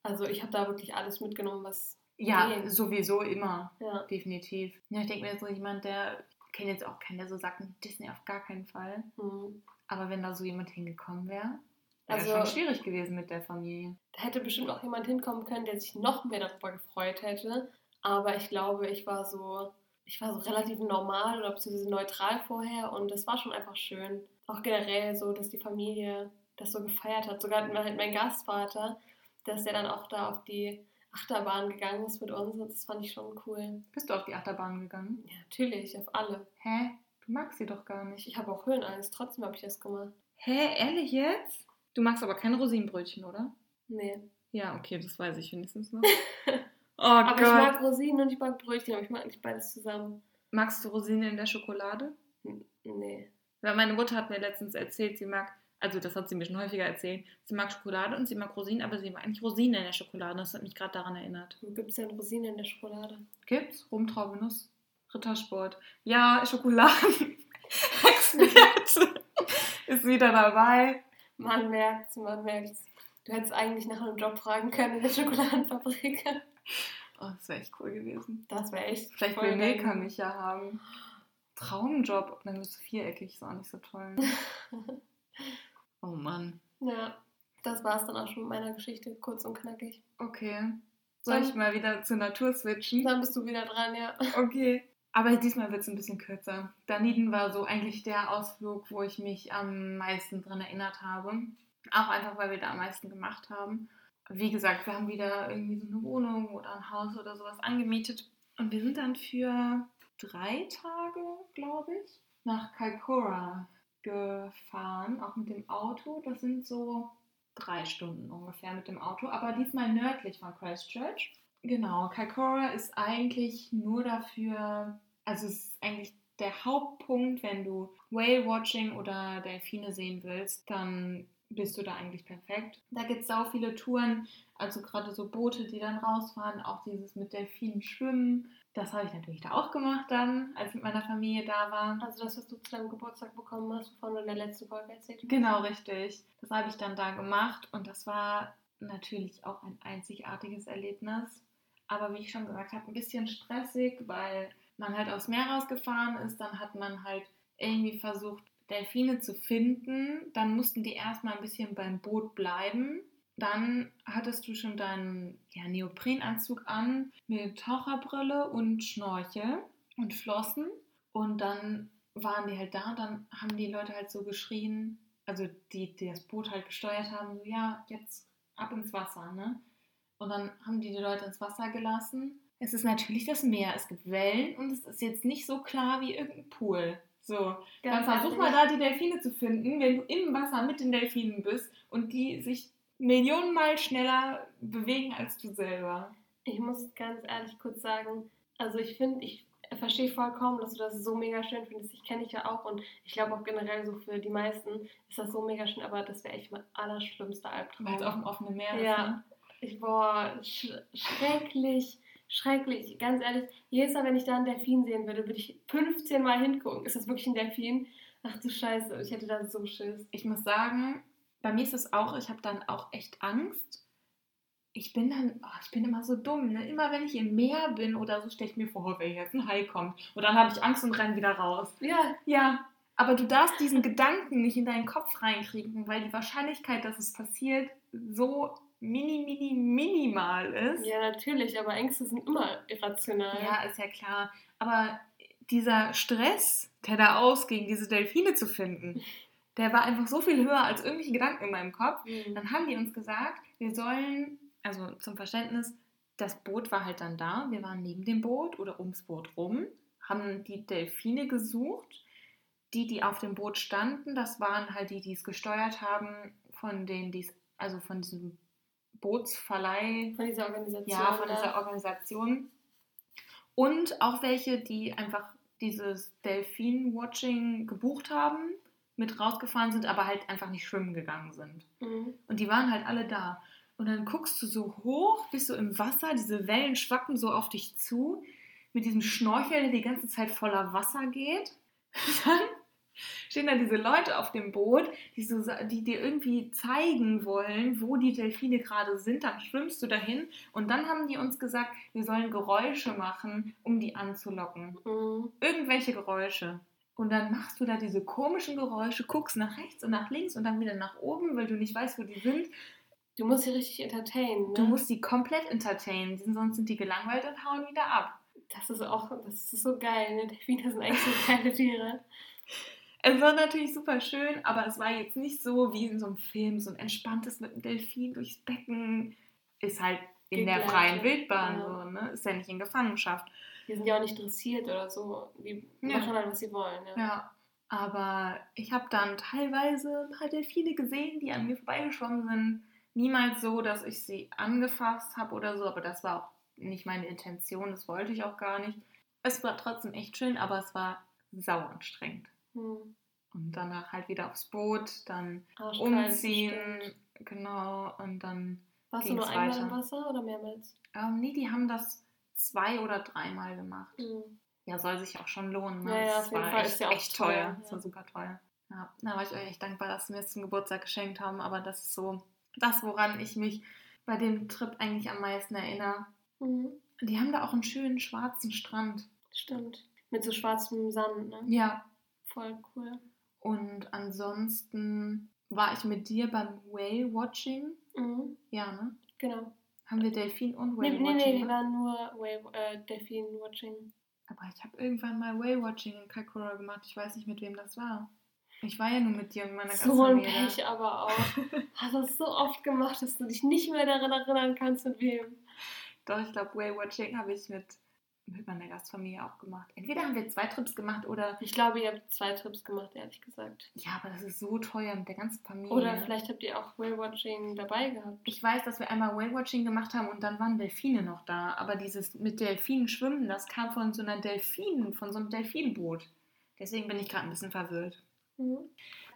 S2: Also ich habe da wirklich alles mitgenommen, was
S1: Ja,
S2: ging.
S1: sowieso immer.
S2: Ja.
S1: Definitiv. Ja, ich denke mir jetzt so jemand, der, ich kenne jetzt auch keinen, der so sagt, Disney auf gar keinen Fall.
S2: Hm.
S1: Aber wenn da so jemand hingekommen wäre, wäre
S2: Also-
S1: schon schwierig gewesen mit der Familie.
S2: Da hätte bestimmt auch jemand hinkommen können, der sich noch mehr darüber gefreut hätte. Aber ich glaube, ich war so, ich war so relativ normal oder beziehungsweise neutral vorher und das war schon einfach schön. Auch generell so, dass die Familie das so gefeiert hat. Sogar mein Gastvater, dass der dann auch da auf die Achterbahn gegangen ist mit uns und das fand ich schon cool.
S1: Bist du auf die Achterbahn gegangen?
S2: Ja, natürlich, auf alle.
S1: Hä? Du magst sie doch gar nicht.
S2: Ich habe auch Höhenangst, trotzdem habe ich das gemacht.
S1: Hä, ehrlich jetzt? Du magst aber kein Rosinenbrötchen, oder?
S2: Nee.
S1: Ja, okay, das weiß ich wenigstens noch. oh
S2: Aber ich
S1: Gott.
S2: mag Rosinen und ich mag Brötchen, aber ich mag nicht beides zusammen.
S1: Magst du Rosinen in der Schokolade?
S2: Nee.
S1: Weil meine Mutter hat mir letztens erzählt, sie mag, also das hat sie mir schon häufiger erzählt, sie mag Schokolade und sie mag Rosinen, aber sie mag eigentlich Rosinen in der Schokolade. Das hat mich gerade daran erinnert.
S2: Gibt es denn Rosinen in der Schokolade?
S1: Gibt's? Rumtraube, Nuss, Rittersport. Ja, Schokoladen. Experte ist wieder dabei.
S2: Man merkt's, man merkt's. Du hättest eigentlich nach einem Job fragen können in der Schokoladenfabrik.
S1: Oh, das wäre echt cool gewesen.
S2: Das wäre echt.
S1: Vielleicht
S2: voll
S1: will Milka mich ja haben. Traumjob. Dann müsste viereckig, ist auch nicht so toll. oh Mann.
S2: Ja, das war's dann auch schon mit meiner Geschichte, kurz und knackig.
S1: Okay. Soll ich mal wieder zur Natur switchen?
S2: Dann bist du wieder dran, ja.
S1: Okay. Aber diesmal wird es ein bisschen kürzer. Dunedin war so eigentlich der Ausflug, wo ich mich am meisten dran erinnert habe. Auch einfach, weil wir da am meisten gemacht haben. Wie gesagt, wir haben wieder irgendwie so eine Wohnung oder ein Haus oder sowas angemietet. Und wir sind dann für drei Tage, glaube ich, nach Kaikoura gefahren, auch mit dem Auto. Das sind so drei Stunden ungefähr mit dem Auto, aber diesmal nördlich von Christchurch. Genau, Kaikoura ist eigentlich nur dafür, also es ist eigentlich der Hauptpunkt, wenn du Whale Watching oder Delfine sehen willst, dann bist du da eigentlich perfekt. Da gibt es auch viele Touren, also gerade so Boote, die dann rausfahren, auch dieses mit Delfinen schwimmen. Das habe ich natürlich da auch gemacht dann, als ich mit meiner Familie da war.
S2: Also das, was du zu deinem Geburtstag bekommen hast, wovon du in der letzten Folge erzählt hast.
S1: Genau, richtig. Das habe ich dann da gemacht und das war natürlich auch ein einzigartiges Erlebnis. Aber wie ich schon gesagt habe, ein bisschen stressig, weil man halt aufs Meer rausgefahren ist. Dann hat man halt irgendwie versucht, Delfine zu finden. Dann mussten die erstmal ein bisschen beim Boot bleiben. Dann hattest du schon deinen ja, Neoprenanzug an mit Taucherbrille und Schnorchel und Flossen. Und dann waren die halt da und dann haben die Leute halt so geschrien, also die, die das Boot halt gesteuert haben, so ja, jetzt ab ins Wasser, ne? Und dann haben die die Leute ins Wasser gelassen. Es ist natürlich das Meer, es gibt Wellen und es ist jetzt nicht so klar wie irgendein Pool. So, dann versuch mal da die Delfine zu finden, wenn du im Wasser mit den Delfinen bist und die sich Millionenmal schneller bewegen als du selber.
S2: Ich muss ganz ehrlich kurz sagen, also ich finde, ich verstehe vollkommen, dass du das so mega schön findest. Ich kenne dich ja auch und ich glaube auch generell so für die meisten ist das so mega schön, aber das wäre echt mein allerschlimmster Albtraum.
S1: Weil es auf dem offenen Meer
S2: ist. Ja. Ne? Ich, boah, sch schrecklich, schrecklich. Ganz ehrlich, jedes Mal, wenn ich da einen Delfin sehen würde, würde ich 15 Mal hingucken. Ist das wirklich ein Delfin? Ach du Scheiße, ich hätte da so Schiss.
S1: Ich muss sagen, bei mir ist es auch, ich habe dann auch echt Angst. Ich bin dann, oh, ich bin immer so dumm. Ne? Immer wenn ich im Meer bin oder so, stelle ich mir vor, wenn jetzt ein Hai kommt. Und dann habe ich Angst und renne wieder raus.
S2: Ja.
S1: Ja. Aber du darfst diesen Gedanken nicht in deinen Kopf reinkriegen, weil die Wahrscheinlichkeit, dass es passiert, so mini, mini, minimal ist.
S2: Ja, natürlich, aber Ängste sind immer irrational.
S1: Ja, ist ja klar. Aber dieser Stress, der da ausging, diese Delfine zu finden, der war einfach so viel höher als irgendwelche Gedanken in meinem Kopf. Mhm. Dann haben die uns gesagt, wir sollen, also zum Verständnis, das Boot war halt dann da, wir waren neben dem Boot oder ums Boot rum, haben die Delfine gesucht. Die, die auf dem Boot standen, das waren halt die, die es gesteuert haben, von denen, die es, also von diesem Bootsverleih.
S2: Von dieser Organisation.
S1: Ja, von dieser Organisation. Und auch welche, die einfach dieses Delfin-Watching gebucht haben mit rausgefahren sind, aber halt einfach nicht schwimmen gegangen sind. Mhm. Und die waren halt alle da. Und dann guckst du so hoch, bist du im Wasser, diese Wellen schwappen so auf dich zu, mit diesem Schnorchel, der die ganze Zeit voller Wasser geht. Dann stehen da diese Leute auf dem Boot, die, so, die dir irgendwie zeigen wollen, wo die Delfine gerade sind. Dann schwimmst du dahin und dann haben die uns gesagt, wir sollen Geräusche machen, um die anzulocken. Mhm. Irgendwelche Geräusche. Und dann machst du da diese komischen Geräusche, guckst nach rechts und nach links und dann wieder nach oben, weil du nicht weißt, wo die sind.
S2: Du musst sie richtig entertainen. Ne?
S1: Du musst sie komplett entertainen, sonst sind die gelangweilt und hauen wieder ab.
S2: Das ist auch, das ist so geil, ne? Delfine sind eigentlich so geile Tiere.
S1: Es war natürlich super schön, aber es war jetzt nicht so wie in so einem Film, so ein entspanntes mit einem Delfin durchs Becken. Ist halt in der freien Wildbahn ja. so, ne? Ist ja nicht in Gefangenschaft.
S2: Die sind ja auch nicht dressiert oder so. Die ja. machen halt, was sie wollen. Ja,
S1: ja. aber ich habe dann teilweise ein paar Delfine gesehen, die an mir vorbeigeschwommen sind. Niemals so, dass ich sie angefasst habe oder so, aber das war auch nicht meine Intention, das wollte ich auch gar nicht. Es war trotzdem echt schön, aber es war sauer anstrengend. Hm. Und danach halt wieder aufs Boot, dann umziehen, bestimmt. genau, und dann.
S2: Warst du nur einmal weiter. im Wasser oder mehrmals?
S1: Ähm, nee, die haben das zwei oder dreimal gemacht. Mhm. Ja, soll sich auch schon lohnen. Ne?
S2: Ja, ja, auf jeden Fall echt, ist ja auch
S1: echt teuer. teuer. Ja. Das war super teuer. Ja, da war ich euch echt dankbar, dass sie mir es zum Geburtstag geschenkt haben. Aber das ist so das, woran ich mich bei dem Trip eigentlich am meisten erinnere. Mhm. Die haben da auch einen schönen schwarzen Strand.
S2: Stimmt. Mit so schwarzem Sand, ne?
S1: Ja.
S2: Voll cool.
S1: Und ansonsten war ich mit dir beim Whale Watching. Mhm. Ja, ne?
S2: Genau.
S1: Haben wir Delfin und
S2: Whale nee, Watching? Nee, nee, wir waren nur Whale, äh, Delfin Watching.
S1: Aber ich habe irgendwann mal Whale-Watching in Kaikoura gemacht. Ich weiß nicht, mit wem das war. Ich war ja nur mit dir und meiner
S2: So ein Pech aber auch. Hast das so oft gemacht, dass du dich nicht mehr daran erinnern kannst, mit wem.
S1: Doch, ich glaube, Whale-Watching habe ich mit, mit meiner Gastfamilie auch gemacht. Entweder haben wir zwei Trips gemacht oder...
S2: Ich glaube, ihr habt zwei Trips gemacht, ehrlich gesagt.
S1: Ja, aber das ist so teuer mit der ganzen Familie.
S2: Oder vielleicht habt ihr auch Whale-Watching dabei gehabt.
S1: Ich weiß, dass wir einmal Whale-Watching gemacht haben und dann waren Delfine noch da. Aber dieses mit Delfinen schwimmen, das kam von so einer Delfin, von so einem Delfinboot. Deswegen bin ich gerade ein bisschen verwirrt.
S2: Mhm.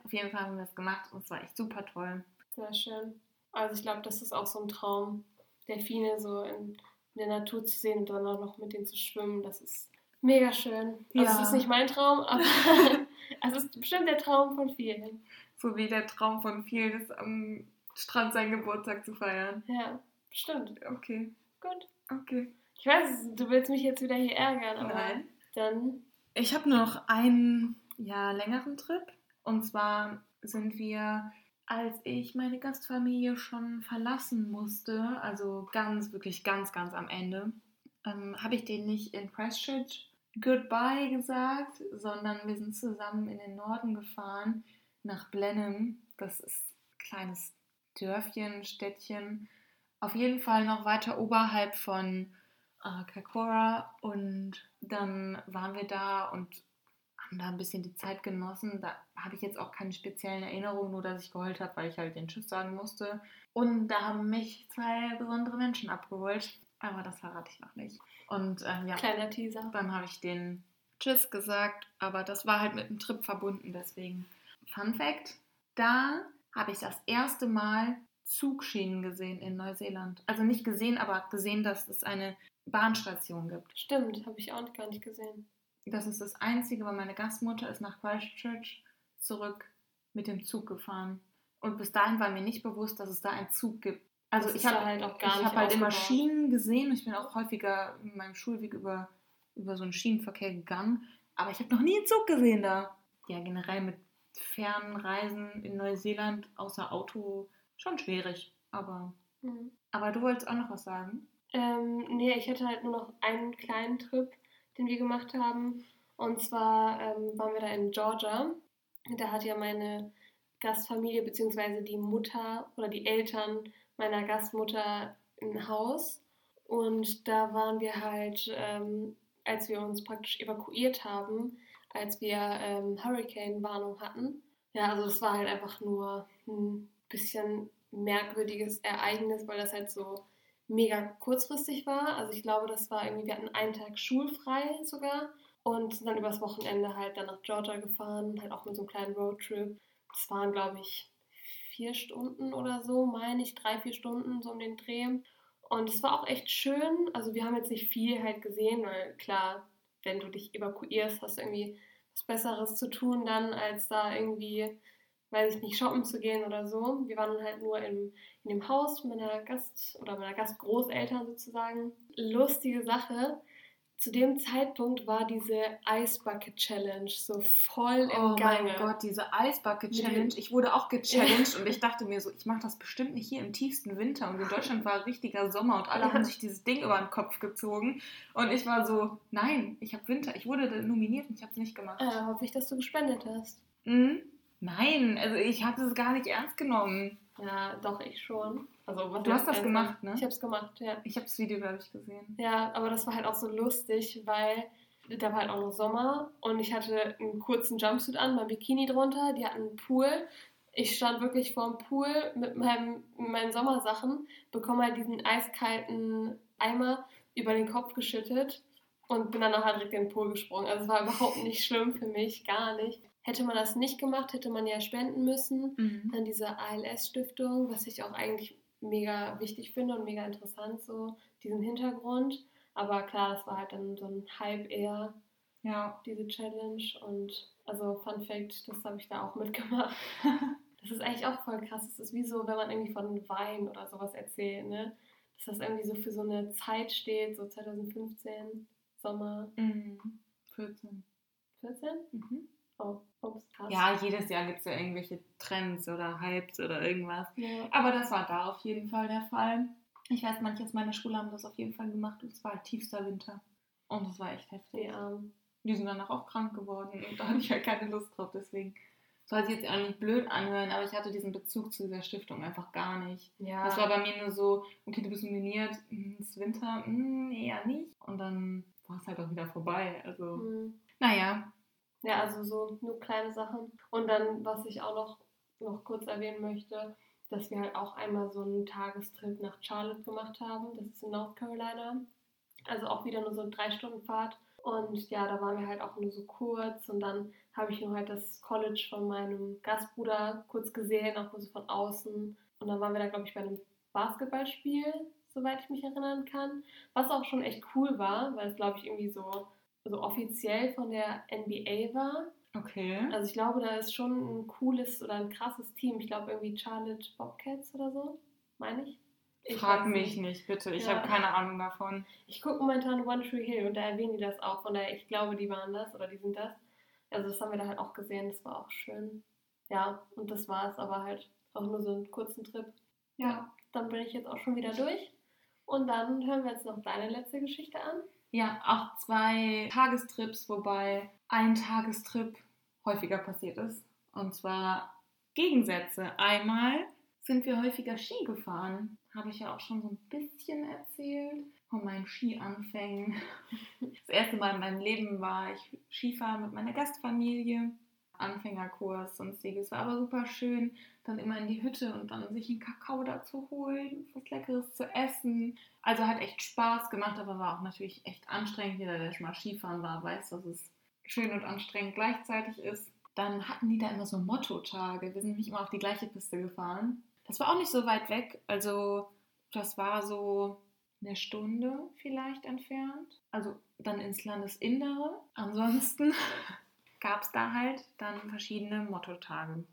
S1: Auf jeden Fall haben wir das gemacht und es war echt super toll.
S2: Sehr schön. Also ich glaube, das ist auch so ein Traum, Delfine so in, in der Natur zu sehen und dann auch noch mit denen zu schwimmen. Das ist mega schön. Also
S1: Ja.
S2: es ist nicht mein Traum, aber es ist bestimmt der Traum von vielen.
S1: So wie der Traum von vielen ist, am Strand seinen Geburtstag zu feiern.
S2: Ja, bestimmt.
S1: Okay,
S2: Gut.
S1: okay.
S2: Ich weiß, du willst mich jetzt wieder hier ärgern, aber
S1: Nein.
S2: dann
S1: Ich habe noch einen ja, längeren Trip. Und zwar sind wir, als ich meine Gastfamilie schon verlassen musste, also ganz, wirklich ganz, ganz am Ende, ähm, habe ich denen nicht in Christchurch Goodbye gesagt, sondern wir sind zusammen in den Norden gefahren, nach Blenheim. Das ist ein kleines Dörfchen, Städtchen. Auf jeden Fall noch weiter oberhalb von äh, Kaikoura und dann waren wir da und haben da ein bisschen die Zeit genossen. Da habe ich jetzt auch keine speziellen Erinnerungen, nur dass ich geheult habe, weil ich halt den Tschüss sagen musste. Und da haben mich zwei besondere Menschen abgeholt, aber das verrate ich noch nicht. Und ähm, ja,
S2: kleiner Teaser.
S1: dann habe ich den Tschüss gesagt, aber das war halt mit einem Trip verbunden, deswegen. Fun Fact: Da habe ich das erste Mal Zugschienen gesehen in Neuseeland. Also nicht gesehen, aber gesehen, dass es eine Bahnstation gibt.
S2: Stimmt, habe ich auch gar nicht gesehen.
S1: Das ist das Einzige, weil meine Gastmutter ist nach Christchurch zurück mit dem Zug gefahren. Und bis dahin war mir nicht bewusst, dass es da einen Zug gibt. Also
S2: Das
S1: ich habe
S2: halt auch gar
S1: ich habe halt immer. Schienen gesehen. Ich bin auch häufiger in meinem Schulweg über, über so einen Schienenverkehr gegangen. Aber ich habe noch nie einen Zug gesehen da. Ja, generell mit fernen Reisen in Neuseeland außer Auto schon schwierig. Aber,
S2: Mhm.
S1: aber du wolltest auch noch was sagen?
S2: Ähm, nee, ich hatte halt nur noch einen kleinen Trip, den wir gemacht haben. Und zwar ähm, waren wir da in Georgia. Da hat ja meine Gastfamilie bzw. die Mutter oder die Eltern meiner Gastmutter ein Haus. Und da waren wir halt, ähm, als wir uns praktisch evakuiert haben, als wir ähm, Hurricane-Warnung hatten. Ja, also es war halt einfach nur ein bisschen merkwürdiges Ereignis, weil das halt so mega kurzfristig war. Also ich glaube, das war irgendwie, wir hatten einen Tag schulfrei sogar und sind dann übers Wochenende halt dann nach Georgia gefahren, halt auch mit so einem kleinen Roadtrip. Das waren, glaube ich, vier Stunden oder so, meine ich, drei, vier Stunden so um den Dreh. Und es war auch echt schön. Also wir haben jetzt nicht viel halt gesehen, weil klar, wenn du dich evakuierst, hast du irgendwie was Besseres zu tun dann, als da irgendwie, weiß ich nicht, shoppen zu gehen oder so. Wir waren dann halt nur im, in dem Haus meiner Gast- oder meiner Gastgroßeltern sozusagen. Lustige Sache. Zu dem Zeitpunkt war diese Ice Bucket Challenge so voll im
S1: Oh
S2: Gange.
S1: mein Gott, diese Eisbucket
S2: Mit
S1: Challenge. Ich wurde auch gechallenged und ich dachte mir so, ich mache das bestimmt nicht hier im tiefsten Winter. Und in Deutschland war richtiger Sommer und alle haben sich dieses Ding über den Kopf gezogen. Und ich war so, nein, ich habe Winter. Ich wurde nominiert und ich habe es nicht gemacht.
S2: Äh, hoffe ich, dass du gespendet hast.
S1: Mhm. Nein, also ich habe es gar nicht ernst genommen.
S2: Ja, doch, ich schon. Also, was
S1: Du hast das
S2: ernst?
S1: gemacht, ne?
S2: Ich habe es gemacht, ja.
S1: Ich habe das Video, glaube ich, gesehen.
S2: Ja, aber das war halt auch so lustig, weil da war halt auch noch Sommer und ich hatte einen kurzen Jumpsuit an, mein Bikini drunter, die hatten einen Pool. Ich stand wirklich vorm Pool mit, meinem, mit meinen Sommersachen, bekomme halt diesen eiskalten Eimer über den Kopf geschüttet und bin dann nachher direkt in den Pool gesprungen. Also es war überhaupt nicht schlimm für mich, gar nicht. Hätte man das nicht gemacht, hätte man ja spenden müssen
S1: Mhm.
S2: an diese ALS-Stiftung, was ich auch eigentlich mega wichtig finde und mega interessant, so diesen Hintergrund. Aber klar, das war halt dann so ein Hype eher,
S1: Ja.
S2: diese Challenge. Und also Fun Fact, das habe ich da auch mitgemacht. Das ist eigentlich auch voll krass. Das ist wie so, wenn man irgendwie von Wein oder sowas erzählt, ne? Dass das irgendwie so für so eine Zeit steht, so 2015, Sommer
S1: Mhm. 14.
S2: 14?
S1: Mhm.
S2: Oh, ups, krass.
S1: Ja, jedes Jahr gibt es ja irgendwelche Trends oder Hypes oder irgendwas.
S2: ja.
S1: Aber das war da auf jeden Fall der Fall. Ich weiß, manche aus meiner Schule haben das auf jeden Fall gemacht und es war tiefster Winter. Und das war echt heftig.
S2: Ja.
S1: Die sind danach auch krank geworden und da hatte ich halt keine Lust drauf, deswegen soll sich jetzt auch nicht blöd anhören, aber ich hatte diesen Bezug zu dieser Stiftung einfach gar nicht.
S2: Ja.
S1: Das war bei mir nur so, okay, du bist nominiert, hm, es ist Winter, hm, eher nicht. Und dann war es halt auch wieder vorbei. Also,
S2: Mhm.
S1: naja,
S2: Ja, also so nur kleine Sachen. Und dann, was ich auch noch, noch kurz erwähnen möchte, dass wir halt auch einmal so einen Tagestrip nach Charlotte gemacht haben. Das ist in North Carolina. Also auch wieder nur so eine Drei-Stunden-Fahrt. Und ja, da waren wir halt auch nur so kurz. Und dann habe ich nur halt das College von meinem Gastbruder kurz gesehen, auch nur so von außen. Und dann waren wir da, glaube ich, bei einem Basketballspiel, soweit ich mich erinnern kann. Was auch schon echt cool war, weil es, glaube ich, irgendwie so, so offiziell von der NBA war.
S1: okay.
S2: Also ich glaube, da ist schon ein cooles oder ein krasses Team. Ich glaube irgendwie Charlotte Bobcats oder so, meine ich. Ich
S1: Frag mich nicht, bitte. Ich
S2: Ja.
S1: habe keine Ahnung davon.
S2: Ich gucke momentan One Tree Hill und da erwähnen die das auch. Von daher, ich glaube, die waren das oder die sind das. Also das haben wir da halt auch gesehen. Das war auch schön. Ja, und das war es aber halt auch nur so einen kurzen Trip. Ja, dann bin ich jetzt auch schon wieder durch. Und dann hören wir jetzt noch deine letzte Geschichte an.
S1: Ja, auch zwei Tagestrips, wobei ein Tagestrip häufiger passiert ist. Und zwar Gegensätze. Einmal sind wir häufiger Ski gefahren. Habe ich ja auch schon so ein bisschen erzählt von meinen Skianfängen. Das erste Mal in meinem Leben war ich Skifahren mit meiner Gastfamilie. Anfängerkurs, sonstiges. War aber super schön, dann immer in die Hütte und dann sich einen Kakao dazu holen, was Leckeres zu essen. Also hat echt Spaß gemacht, aber war auch natürlich echt anstrengend. Jeder, der schon mal Skifahren war, weiß, dass es schön und anstrengend gleichzeitig ist. Dann hatten die da immer so Motto-Tage. Wir sind nämlich immer auf die gleiche Piste gefahren. Das war auch nicht so weit weg. Also das war so eine Stunde vielleicht entfernt. Also dann ins Landesinnere. Ansonsten gab es da halt dann verschiedene Mottotage.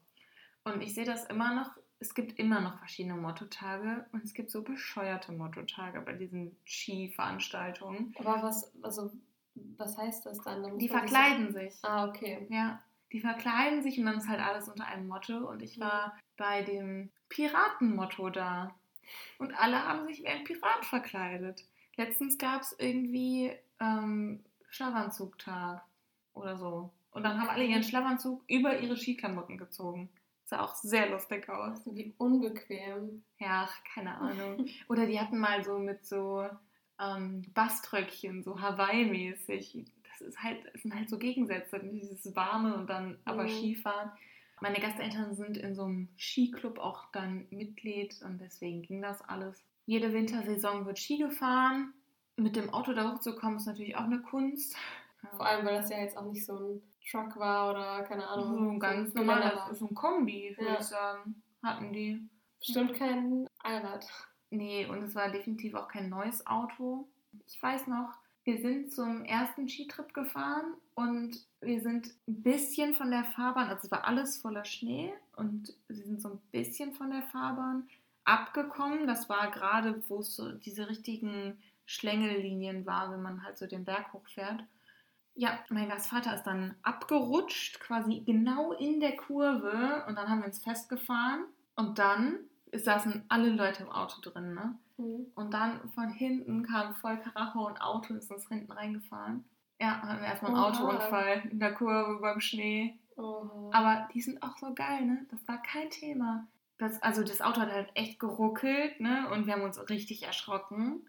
S1: Und ich sehe das immer noch, es gibt immer noch verschiedene Mottotage und es gibt so bescheuerte Mottotage bei diesen Skiveranstaltungen.
S2: Aber was, also, was heißt das dann? Da muss
S1: Die verkleiden sich.
S2: Ah, okay.
S1: Ja, die verkleiden sich und dann ist halt alles unter einem Motto. Und ich war bei dem Piratenmotto da. Und alle haben sich wie ein Pirat verkleidet. Letztens gab es irgendwie ähm, Schlafanzugtag oder so. Und dann haben alle ihren Schlafanzug über ihre Skiklamotten gezogen. Sah auch sehr lustig aus.
S2: Wie unbequem.
S1: Ja, keine Ahnung. Oder die hatten mal so mit so ähm, Baströckchen, so Hawaii-mäßig. Das ist halt, es sind halt so Gegensätze, dieses Warme und dann aber
S2: Mhm.
S1: Skifahren. Meine Gasteltern sind in so einem Skiclub auch dann Mitglied und deswegen ging das alles. Jede Wintersaison wird Ski gefahren. Mit dem Auto da hochzukommen ist natürlich auch eine Kunst.
S2: Vor allem, weil das ja jetzt auch nicht so ein Truck war oder keine Ahnung.
S1: so ein ganz
S2: war.
S1: so ein Kombi, würde
S2: Ja.
S1: ich sagen, hatten die.
S2: Bestimmt kein Allrad.
S1: Nee, und es war definitiv auch kein neues Auto. Ich weiß noch, wir sind zum ersten Skitrip gefahren und wir sind ein bisschen von der Fahrbahn, also es war alles voller Schnee und wir sind so ein bisschen von der Fahrbahn abgekommen. Das war gerade, wo es so diese richtigen Schlängellinien war, wenn man halt so den Berg hochfährt. Ja, mein Gastvater ist dann abgerutscht, quasi genau in der Kurve und dann haben wir uns festgefahren und dann saßen alle Leute im Auto drin, ne?
S2: Mhm.
S1: Und dann von hinten kam voll Karacho und Auto und ist uns hinten reingefahren. Ja, hatten wir erstmal einen
S2: Oha.
S1: Autounfall in der Kurve beim Schnee.
S2: Oh.
S1: Aber die sind auch so geil, ne? Das war kein Thema. Das, also das Auto hat halt echt geruckelt, ne? Und wir haben uns richtig erschrocken.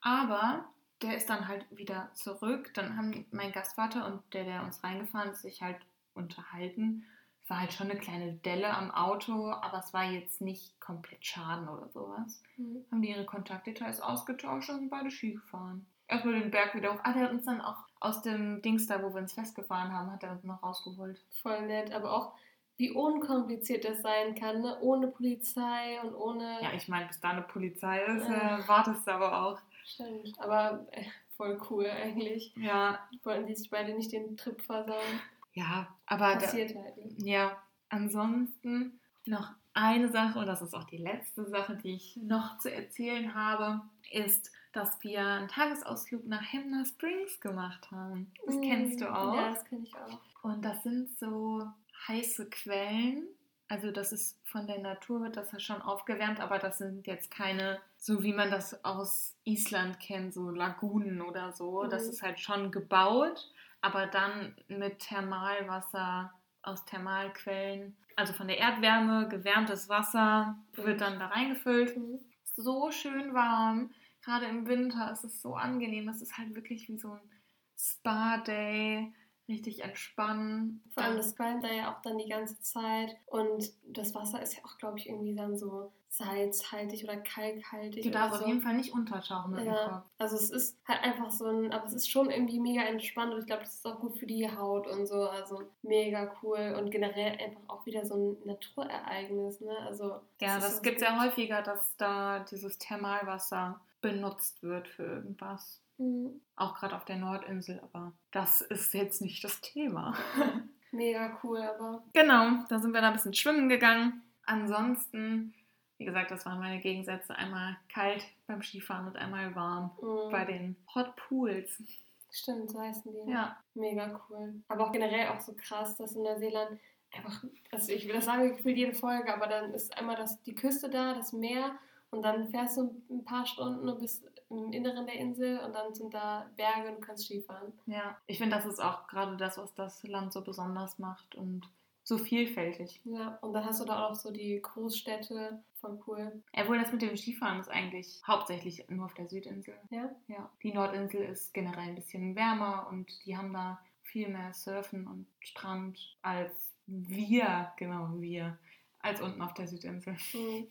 S1: Aber der ist dann halt wieder zurück. Dann haben mein Gastvater und der, der uns reingefahren ist, sich halt unterhalten. Es war halt schon eine kleine Delle am Auto, aber es war jetzt nicht komplett Schaden oder sowas.
S2: Mhm.
S1: Haben die ihre Kontaktdetails ausgetauscht und sind beide Ski gefahren. Erstmal den Berg wieder hoch. Ah, der hat uns dann auch aus dem Dings da, wo wir uns festgefahren haben, hat er uns noch rausgeholt.
S2: Voll nett, aber auch wie unkompliziert das sein kann, ne? ohne Polizei und ohne.
S1: Ja, ich meine, bis da eine Polizei ist, äh, wartest du aber auch.
S2: Stimmt, aber äh, voll cool eigentlich.
S1: Ja,
S2: Wollten die sich beide nicht den Trip versauen.
S1: ja, aber da,
S2: Passiert halt. Ne?
S1: ja, ansonsten noch eine Sache, und das ist auch die letzte Sache, die ich noch zu erzählen habe, ist, dass wir einen Tagesausflug nach Hemner Springs gemacht haben. Das kennst du auch.
S2: Ja, das kenne ich auch.
S1: Und das sind so heiße Quellen Also das ist von der Natur wird das ja schon aufgewärmt, aber das sind jetzt keine, so wie man das aus Island kennt, so Lagunen oder so.
S2: Mhm.
S1: Das ist halt schon gebaut, aber dann mit Thermalwasser aus Thermalquellen, also von der Erdwärme gewärmtes Wasser wird dann da reingefüllt.
S2: Mhm.
S1: So schön warm. Gerade im Winter ist es so angenehm. Das ist halt wirklich wie so ein Spa-Day. Richtig entspannen.
S2: Vor allem, das qualmt da ja auch dann die ganze Zeit. Und das Wasser ist ja auch, glaube ich, irgendwie dann so salzhaltig oder kalkhaltig.
S1: Du darfst
S2: so.
S1: auf jeden Fall nicht untertauchen
S2: Ja, also es ist halt einfach so ein, aber es ist schon irgendwie mega entspannt und ich glaube, das ist auch gut für die Haut und so, also mega cool und generell einfach auch wieder so ein Naturereignis, ne? Also
S1: Ja, das
S2: so
S1: gibt es ja häufiger, dass da dieses Thermalwasser benutzt wird für irgendwas.
S2: Mhm.
S1: Auch gerade auf der Nordinsel, aber das ist jetzt nicht das Thema.
S2: Mega cool, aber
S1: genau, da sind wir da ein bisschen schwimmen gegangen. Ansonsten, wie gesagt, das waren meine Gegensätze. Einmal kalt beim Skifahren und einmal warm
S2: mhm.
S1: bei den Hot Pools.
S2: stimmt, so heißen die.
S1: Ja,
S2: Mega cool. Aber auch generell auch so krass, dass in Neuseeland einfach, also ich will das sagen, gefühlt jede Folge, aber dann ist einmal das, die Küste da, das Meer und dann fährst du ein paar Stunden und bist im Inneren der Insel und dann sind da Berge und du kannst Skifahren.
S1: ja. Ich finde, das ist auch gerade das, was das Land so besonders macht und so vielfältig.
S2: Ja, und dann hast du da auch so die Großstädte, voll cool.
S1: Obwohl das mit dem Skifahren ist eigentlich hauptsächlich nur auf der Südinsel.
S2: Ja?
S1: Ja, die Nordinsel ist generell ein bisschen wärmer und die haben da viel mehr Surfen und Strand als wir, genau wir, als unten auf der Südinsel.
S2: Hm.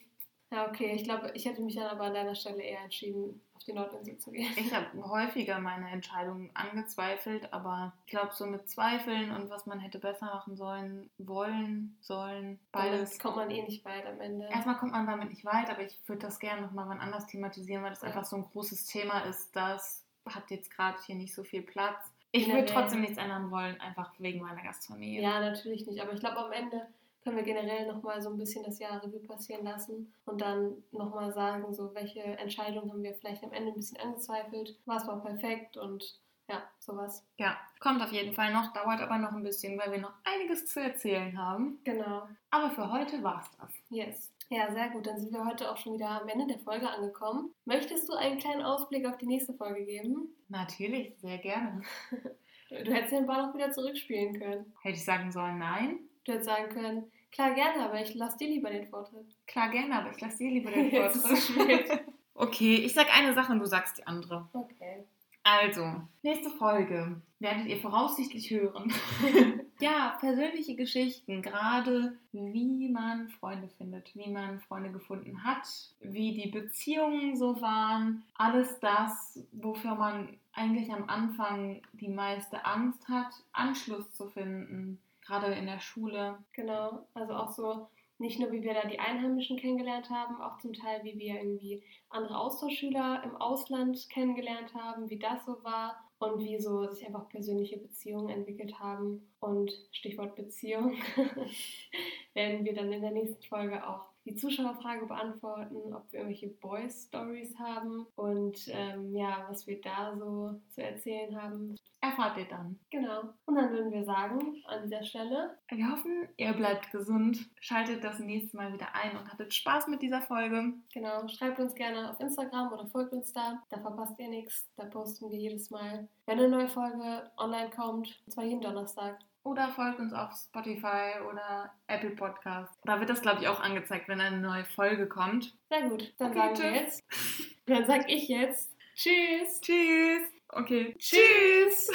S2: Ja, okay. Ich glaube, ich hätte mich dann aber an deiner Stelle eher entschieden, auf die Nordinsel zu gehen.
S1: Ich habe häufiger meine Entscheidungen angezweifelt, aber ich glaube, so mit Zweifeln und was man hätte besser machen sollen, wollen, sollen, beides.
S2: Damit kommt man eh nicht weit am Ende.
S1: Erstmal kommt man damit nicht weit, aber ich würde das gerne nochmal wann anders thematisieren, weil das
S2: Ja.
S1: einfach so ein großes Thema ist, das hat jetzt gerade hier nicht so viel Platz. Ich würde trotzdem nichts ändern wollen, einfach wegen meiner Gastfamilie.
S2: Ja, natürlich nicht. Aber ich glaube, am Ende können wir generell nochmal so ein bisschen das Jahr Revue passieren lassen und dann nochmal sagen, so welche Entscheidungen haben wir vielleicht am Ende ein bisschen angezweifelt, was war perfekt und ja, sowas.
S1: Ja, kommt auf jeden Fall noch, dauert aber noch ein bisschen, weil wir noch einiges zu erzählen haben.
S2: Genau.
S1: Aber für heute war's das.
S2: Yes. Ja, sehr gut. Dann sind wir heute auch schon wieder am Ende der Folge angekommen. Möchtest du einen kleinen Ausblick auf die nächste Folge geben?
S1: Natürlich, sehr gerne.
S2: Du hättest den Ball auch wieder zurückspielen können.
S1: Hätte ich sagen sollen, nein?
S2: Du hättest sagen können, klar gerne, aber ich lasse dir lieber den Vortritt.
S1: Klar, gerne, aber ich lasse dir lieber den Vortritt. Okay, ich sag eine Sache und du sagst die andere.
S2: Okay.
S1: Also, nächste Folge werdet ihr voraussichtlich hören. ja, persönliche Geschichten, gerade wie man Freunde findet, wie man Freunde gefunden hat, wie die Beziehungen so waren, alles das, wofür man eigentlich am Anfang die meiste Angst hat, Anschluss zu finden, gerade in der Schule.
S2: Genau, also auch so nicht nur, wie wir da die Einheimischen kennengelernt haben, auch zum Teil, wie wir irgendwie andere Austauschschüler im Ausland kennengelernt haben, wie das so war und wie so sich einfach persönliche Beziehungen entwickelt haben. Und Stichwort Beziehung werden wir dann in der nächsten Folge auch die Zuschauerfrage beantworten, ob wir irgendwelche Boys-Stories haben und ähm, ja, was wir da so zu erzählen haben.
S1: Erfahrt ihr dann.
S2: Genau. Und dann würden wir sagen, an dieser Stelle,
S1: Wir hoffen, ihr bleibt gesund, schaltet das nächste Mal wieder ein und hattet Spaß mit dieser Folge.
S2: Genau, schreibt uns gerne auf Instagram oder folgt uns da. Da verpasst ihr nichts. Da posten wir jedes Mal, wenn eine neue Folge online kommt. Und zwar jeden Donnerstag.
S1: Oder folgt uns auf Spotify oder Apple Podcast. Da wird das, glaube ich, auch angezeigt, wenn eine neue Folge kommt.
S2: Sehr gut. Dann
S1: Okay,
S2: sagen wir
S1: tschüss.
S2: jetzt. Dann sag ich jetzt. Tschüss.
S1: Tschüss. Okay. Tschüss.